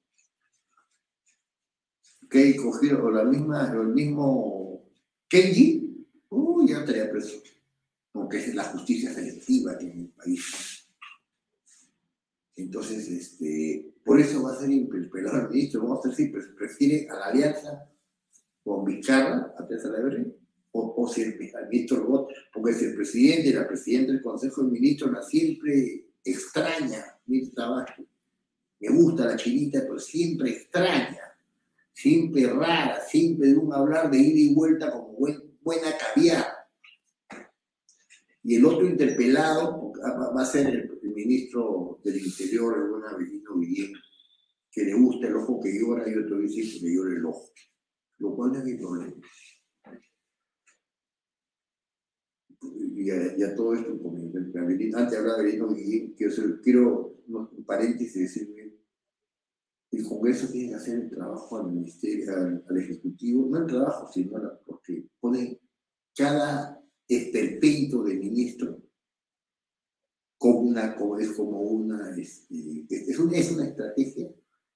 Keiko, Giro, o la misma, o el mismo Kenji, uy, ya estaría preso. Porque es la justicia selectiva que en el país. Entonces, este, por eso va a ser interpelado el ministro. Vamos a ver si pre- prefiere a la alianza con Vizcarra, a Teresa Salaverry, o, o si el, al ministro Robot, porque si el presidente, la presidenta del Consejo de Ministros la siempre extraña, Mirta Vázquez. Gusta la chinita, pero siempre extraña, siempre rara, siempre de un hablar de ida y vuelta como buen- buena caviar. Y el otro interpelado va va a ser el, ministro del Interior, el buen Avelino Guillén, que le gusta el ojo que llora y otro dice que le llora el ojo. Lo cual es mi problema. Y a, todo esto, antes hablaba de Guillén, quiero, quiero un paréntesis decirme, el Congreso tiene que hacer el trabajo al Ministerio, al, Ejecutivo, no el trabajo, sino porque pone cada esperpento de ministro como una, como es como una, este, es una, es una estrategia.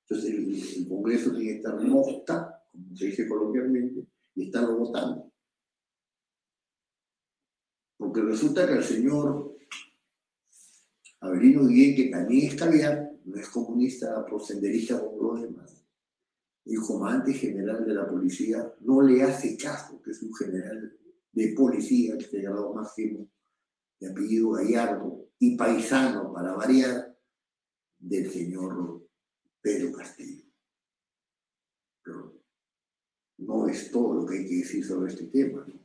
Entonces el, el Congreso tiene que estar mosca, como se dice coloquialmente, y estarlo votando. Porque resulta que el señor Avelino Guillén, que también es caviar, no es comunista, prosenderista como los demás, el comandante general de la policía no le hace caso, que es un general de policía, que se grado máximo, de apellido Gallardo, y paisano, para variar, del señor Pedro Castillo. Pero no es todo lo que hay que decir sobre este tema. ¿no?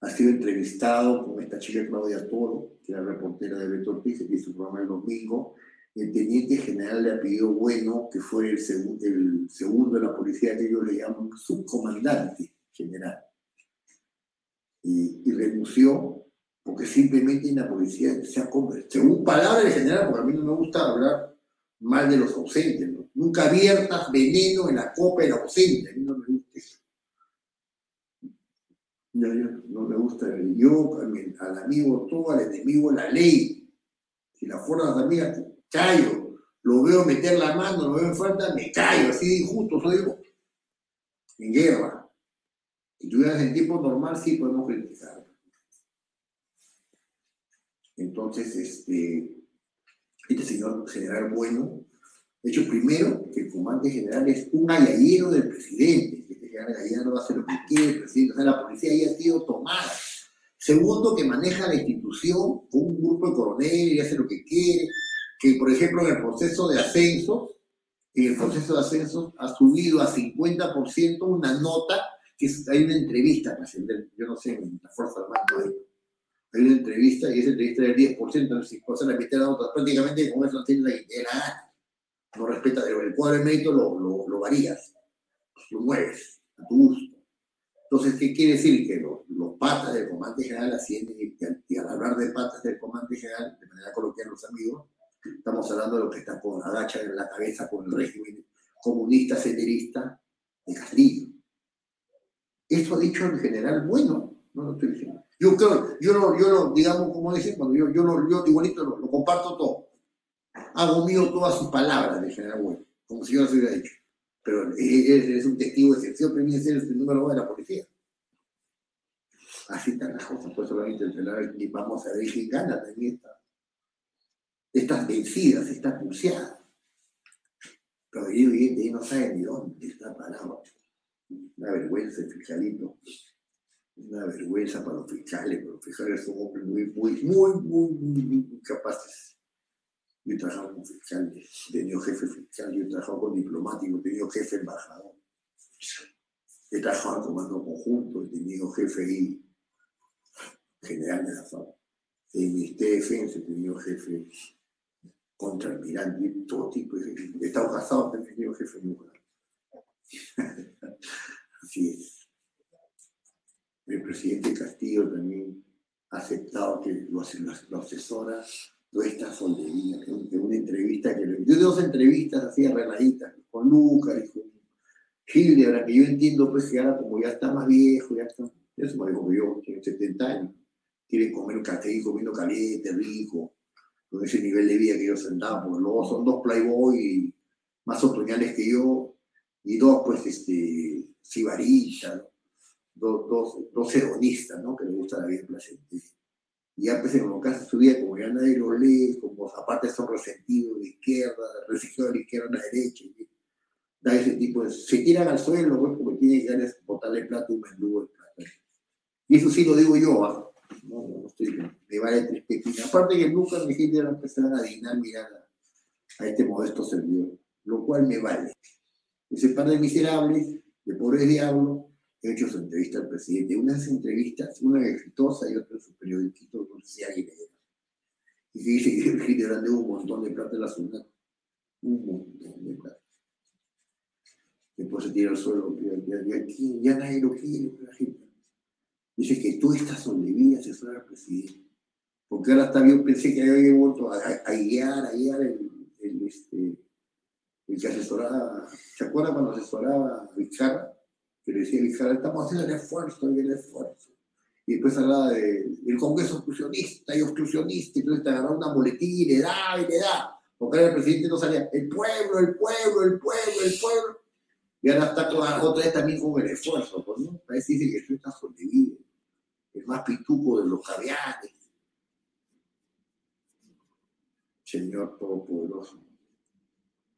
Ha sido entrevistado con esta chica Claudia Toro, que era reportera de Beto Ortiz, que hizo su programa el domingo, el teniente general de apellido Bueno, que fue el, segun- el segundo de la policía que ellos le llaman subcomandante general. Y, y renunció porque simplemente en la policía se ha convertido, según palabras del general, porque a mí no me gusta hablar mal de los ausentes, ¿no? nunca viertas veneno en la copa del ausente, a mí no me gusta eso. Yo, yo no me gusta, yo a mi- al amigo todo, al enemigo la ley. Si la fuerzas amigas, callo. Lo veo meter la mano, lo veo en falta, me callo, así de injusto soy yo. En guerra. Si tuvieras en tiempo normal, sí podemos criticar. Entonces, este, este señor general bueno, de hecho, primero, que el comandante general es un galladero del presidente, que este general Gallardo hace lo que quiere, el presidente, o sea, la policía ahí ha sido tomada. Segundo, que maneja la institución con un grupo de coroneles y hace lo que quiere, que por ejemplo en el proceso de ascensos, en el proceso de ascensos ha subido a 50% una nota, que es- hay una entrevista, hacen del- yo no sé, en la Fuerza Armada, hay- una entrevista y esa entrevista del 10%, si cosa la mitad de la nota, prácticamente con eso no tiene la idea. No respeta, el cuadro de mérito lo, lo, lo varías, lo mueves a tu gusto. Entonces, ¿qué quiere decir? Que los, los patas del comandante general ascienden y, y al- y al hablar de patas del comandante general, de manera coloquial los amigos, estamos hablando de lo que está con agacha en la cabeza con el régimen comunista ceterista de Castillo. Esto ha dicho el general bueno, no lo estoy diciendo. Yo creo, yo lo, yo lo digamos, como dicen, cuando yo, yo, lo, yo igualito lo, comparto todo. Hago mío todas sus palabras del general bueno, como si yo las hubiera dicho. Pero es, es- un testigo de excepción, pero viene a ser el número uno de la policía. Así están las cosas, por eso solamente y vamos a ver quién gana también esta, estas vencidas, estas pulseadas. Pero yo no sabe ni dónde está parado. Una vergüenza el fiscalito. Una vergüenza para los fiscales, pero los fiscales son hombres muy, muy, muy, muy, muy, capaces. Yo he trabajado con fiscales, he tenido jefe fiscal, yo he trabajado con diplomáticos, he tenido jefe embajador. He trabajado en comando conjunto, he tenido jefe ahí, general de la FAO. En el Ministerio de Defensa he tenido jefe contraalmirante, todo tipo de jefe. He estado casado, pero he tenido jefe de mujer. (laughs) Así es. El presidente Castillo también ha aceptado que lo, lo, asesora toda esta soldería, un- que una entrevista que le... Yo de dos entrevistas así arregladitas, con Lucas y con Hildebrand, que yo entiendo pues que ahora como ya está más viejo, ya está, ya más viejo que yo, tiene 70 años, quiere comer café comiendo caliente, rico, con ese nivel de vida que ellos andaban, porque luego son dos playboy más otoñales que yo, y dos pues este, sibaristas, ¿no? dos, dos, dos hedonistas, ¿no? Que les gusta la vida placentera. Y ya pues en de su vida, como ya nadie los lee, como aparte son resentidos de izquierda, resistidos de la izquierda a la derecha, y da ese tipo de... Se tiran al suelo, pues, porque tienen que botarle plata a un de plata. Y eso sí lo digo yo, ¿ah? No, no estoy, me vale tres. Aparte que nunca me gente va a empezar a dignar mirar a, este modesto servidor, lo cual me vale. Ese par de miserables, de pobres diablos, he hecho su entrevista al presidente. Una de esas entrevistas, una exitosa y otra en su periodiquito, no sé si le Y que dice que Hitler debo un montón de plata en la zona. Un montón de plata. Después se tira al suelo, ya, ya, ya nadie lo quiere, la gente. Dice que tú estás donde vi asesorar al presidente. Porque ahora está bien, pensé que había vuelto a, a, guiar, a guiar el, el, este, el que asesoraba. ¿Se acuerdan cuando asesoraba a Vizcarra? Que le decía a Vizcarra, estamos haciendo el esfuerzo el esfuerzo. y después hablaba de- del Congreso exclusionista y obstruccionista, y entonces te agarraba una boletín y le da y le da, porque ahora el presidente no salía, el pueblo, el pueblo, el pueblo, el pueblo, y ahora está con, otra vez también con el esfuerzo, pues, ¿no? Parece que tú estás sobrevivido, el más pituco de los caviares. Señor Todopoderoso,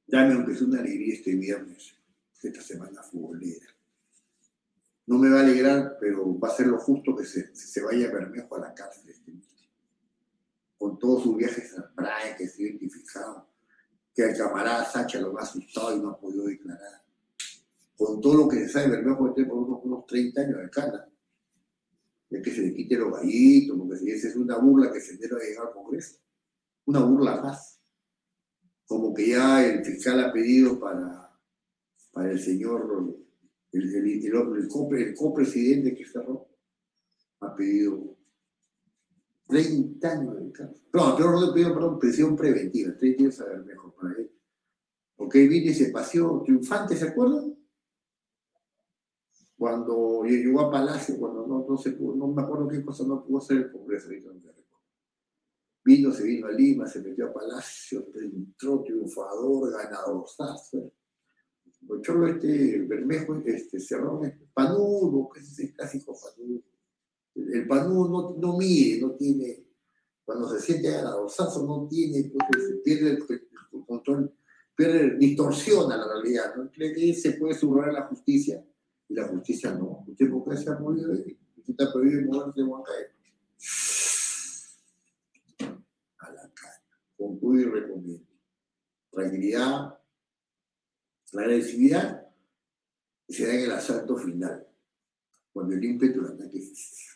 dame aunque sea una alegría este viernes, esta semana futbolera. No me va a alegrar, pero va a ser lo justo que se, se vaya Bermejo a la cárcel. este. Con todos sus viajes a Praia, que se ha identificado, que el camarada Sacha lo ha asustado y no ha podido declarar. Con todo lo que se sabe, Bermejo tiene por unos, unos 30 años de cana. Que se le quite los gallitos, porque si esa es una burla que se debe llegar al Congreso. Una burla más. Como que ya el fiscal ha pedido para, para el señor el, el, el, el, copre- el copresidente que cerró ha pedido 30 años de cárcel. No, peor no pidió, perdón, prisión preventiva, 30 años a ver mejor para él. Porque él vino y se paseó triunfante, ¿se acuerdan? Cuando llegó a Palacio, cuando no, no se pudo, no me acuerdo qué cosa no pudo hacer el Congreso, ahorita no. Vino, se vino a Lima, se metió a Palacio, entró triunfador, ganador, cholo este, Bermejo, este, Cerrón, este, panudo, que es el clásico panudo. El, el panudo no, no mide, no tiene, cuando se siente ganadorzazo, no tiene, pues, se pierde el, el control, pierde, distorsiona la realidad, ¿no? Cree que se puede subrayar la justicia, y la justicia no. ¿Usted por qué se ha movido ahí? ¿Usted está prohibido moverse de Huancayo? A la cara. Concluyo y recomiendo. Tranquilidad, la agresividad se da en el asalto final, cuando el ímpetu del ataque se.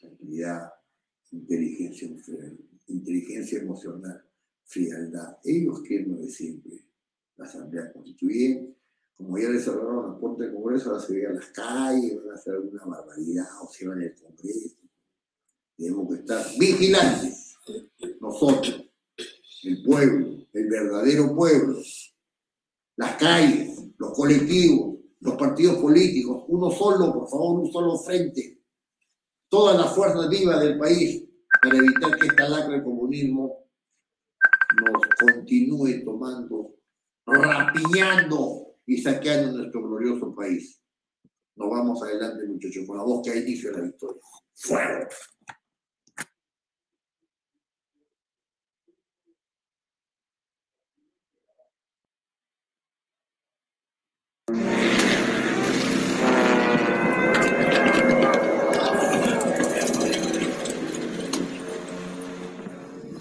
Tranquilidad, inteligencia, inteligencia emocional, frialdad. Ellos quieren lo de siempre. La Asamblea Constituyente, como ya les cerraron la puerta del Congreso, ahora se vean a las calles, van a hacer alguna barbaridad o se van al Congreso. Tenemos que estar vigilantes, nosotros, el pueblo, el verdadero pueblo, las calles, los colectivos, los partidos políticos, uno solo, por favor, un solo frente, todas las fuerzas vivas del país para evitar que esta lacra del comunismo nos continúe tomando, rapiñando y saqueando nuestro glorioso país. Nos vamos adelante, muchachos, con la voz que ha inicio la victoria. ¡Fuego!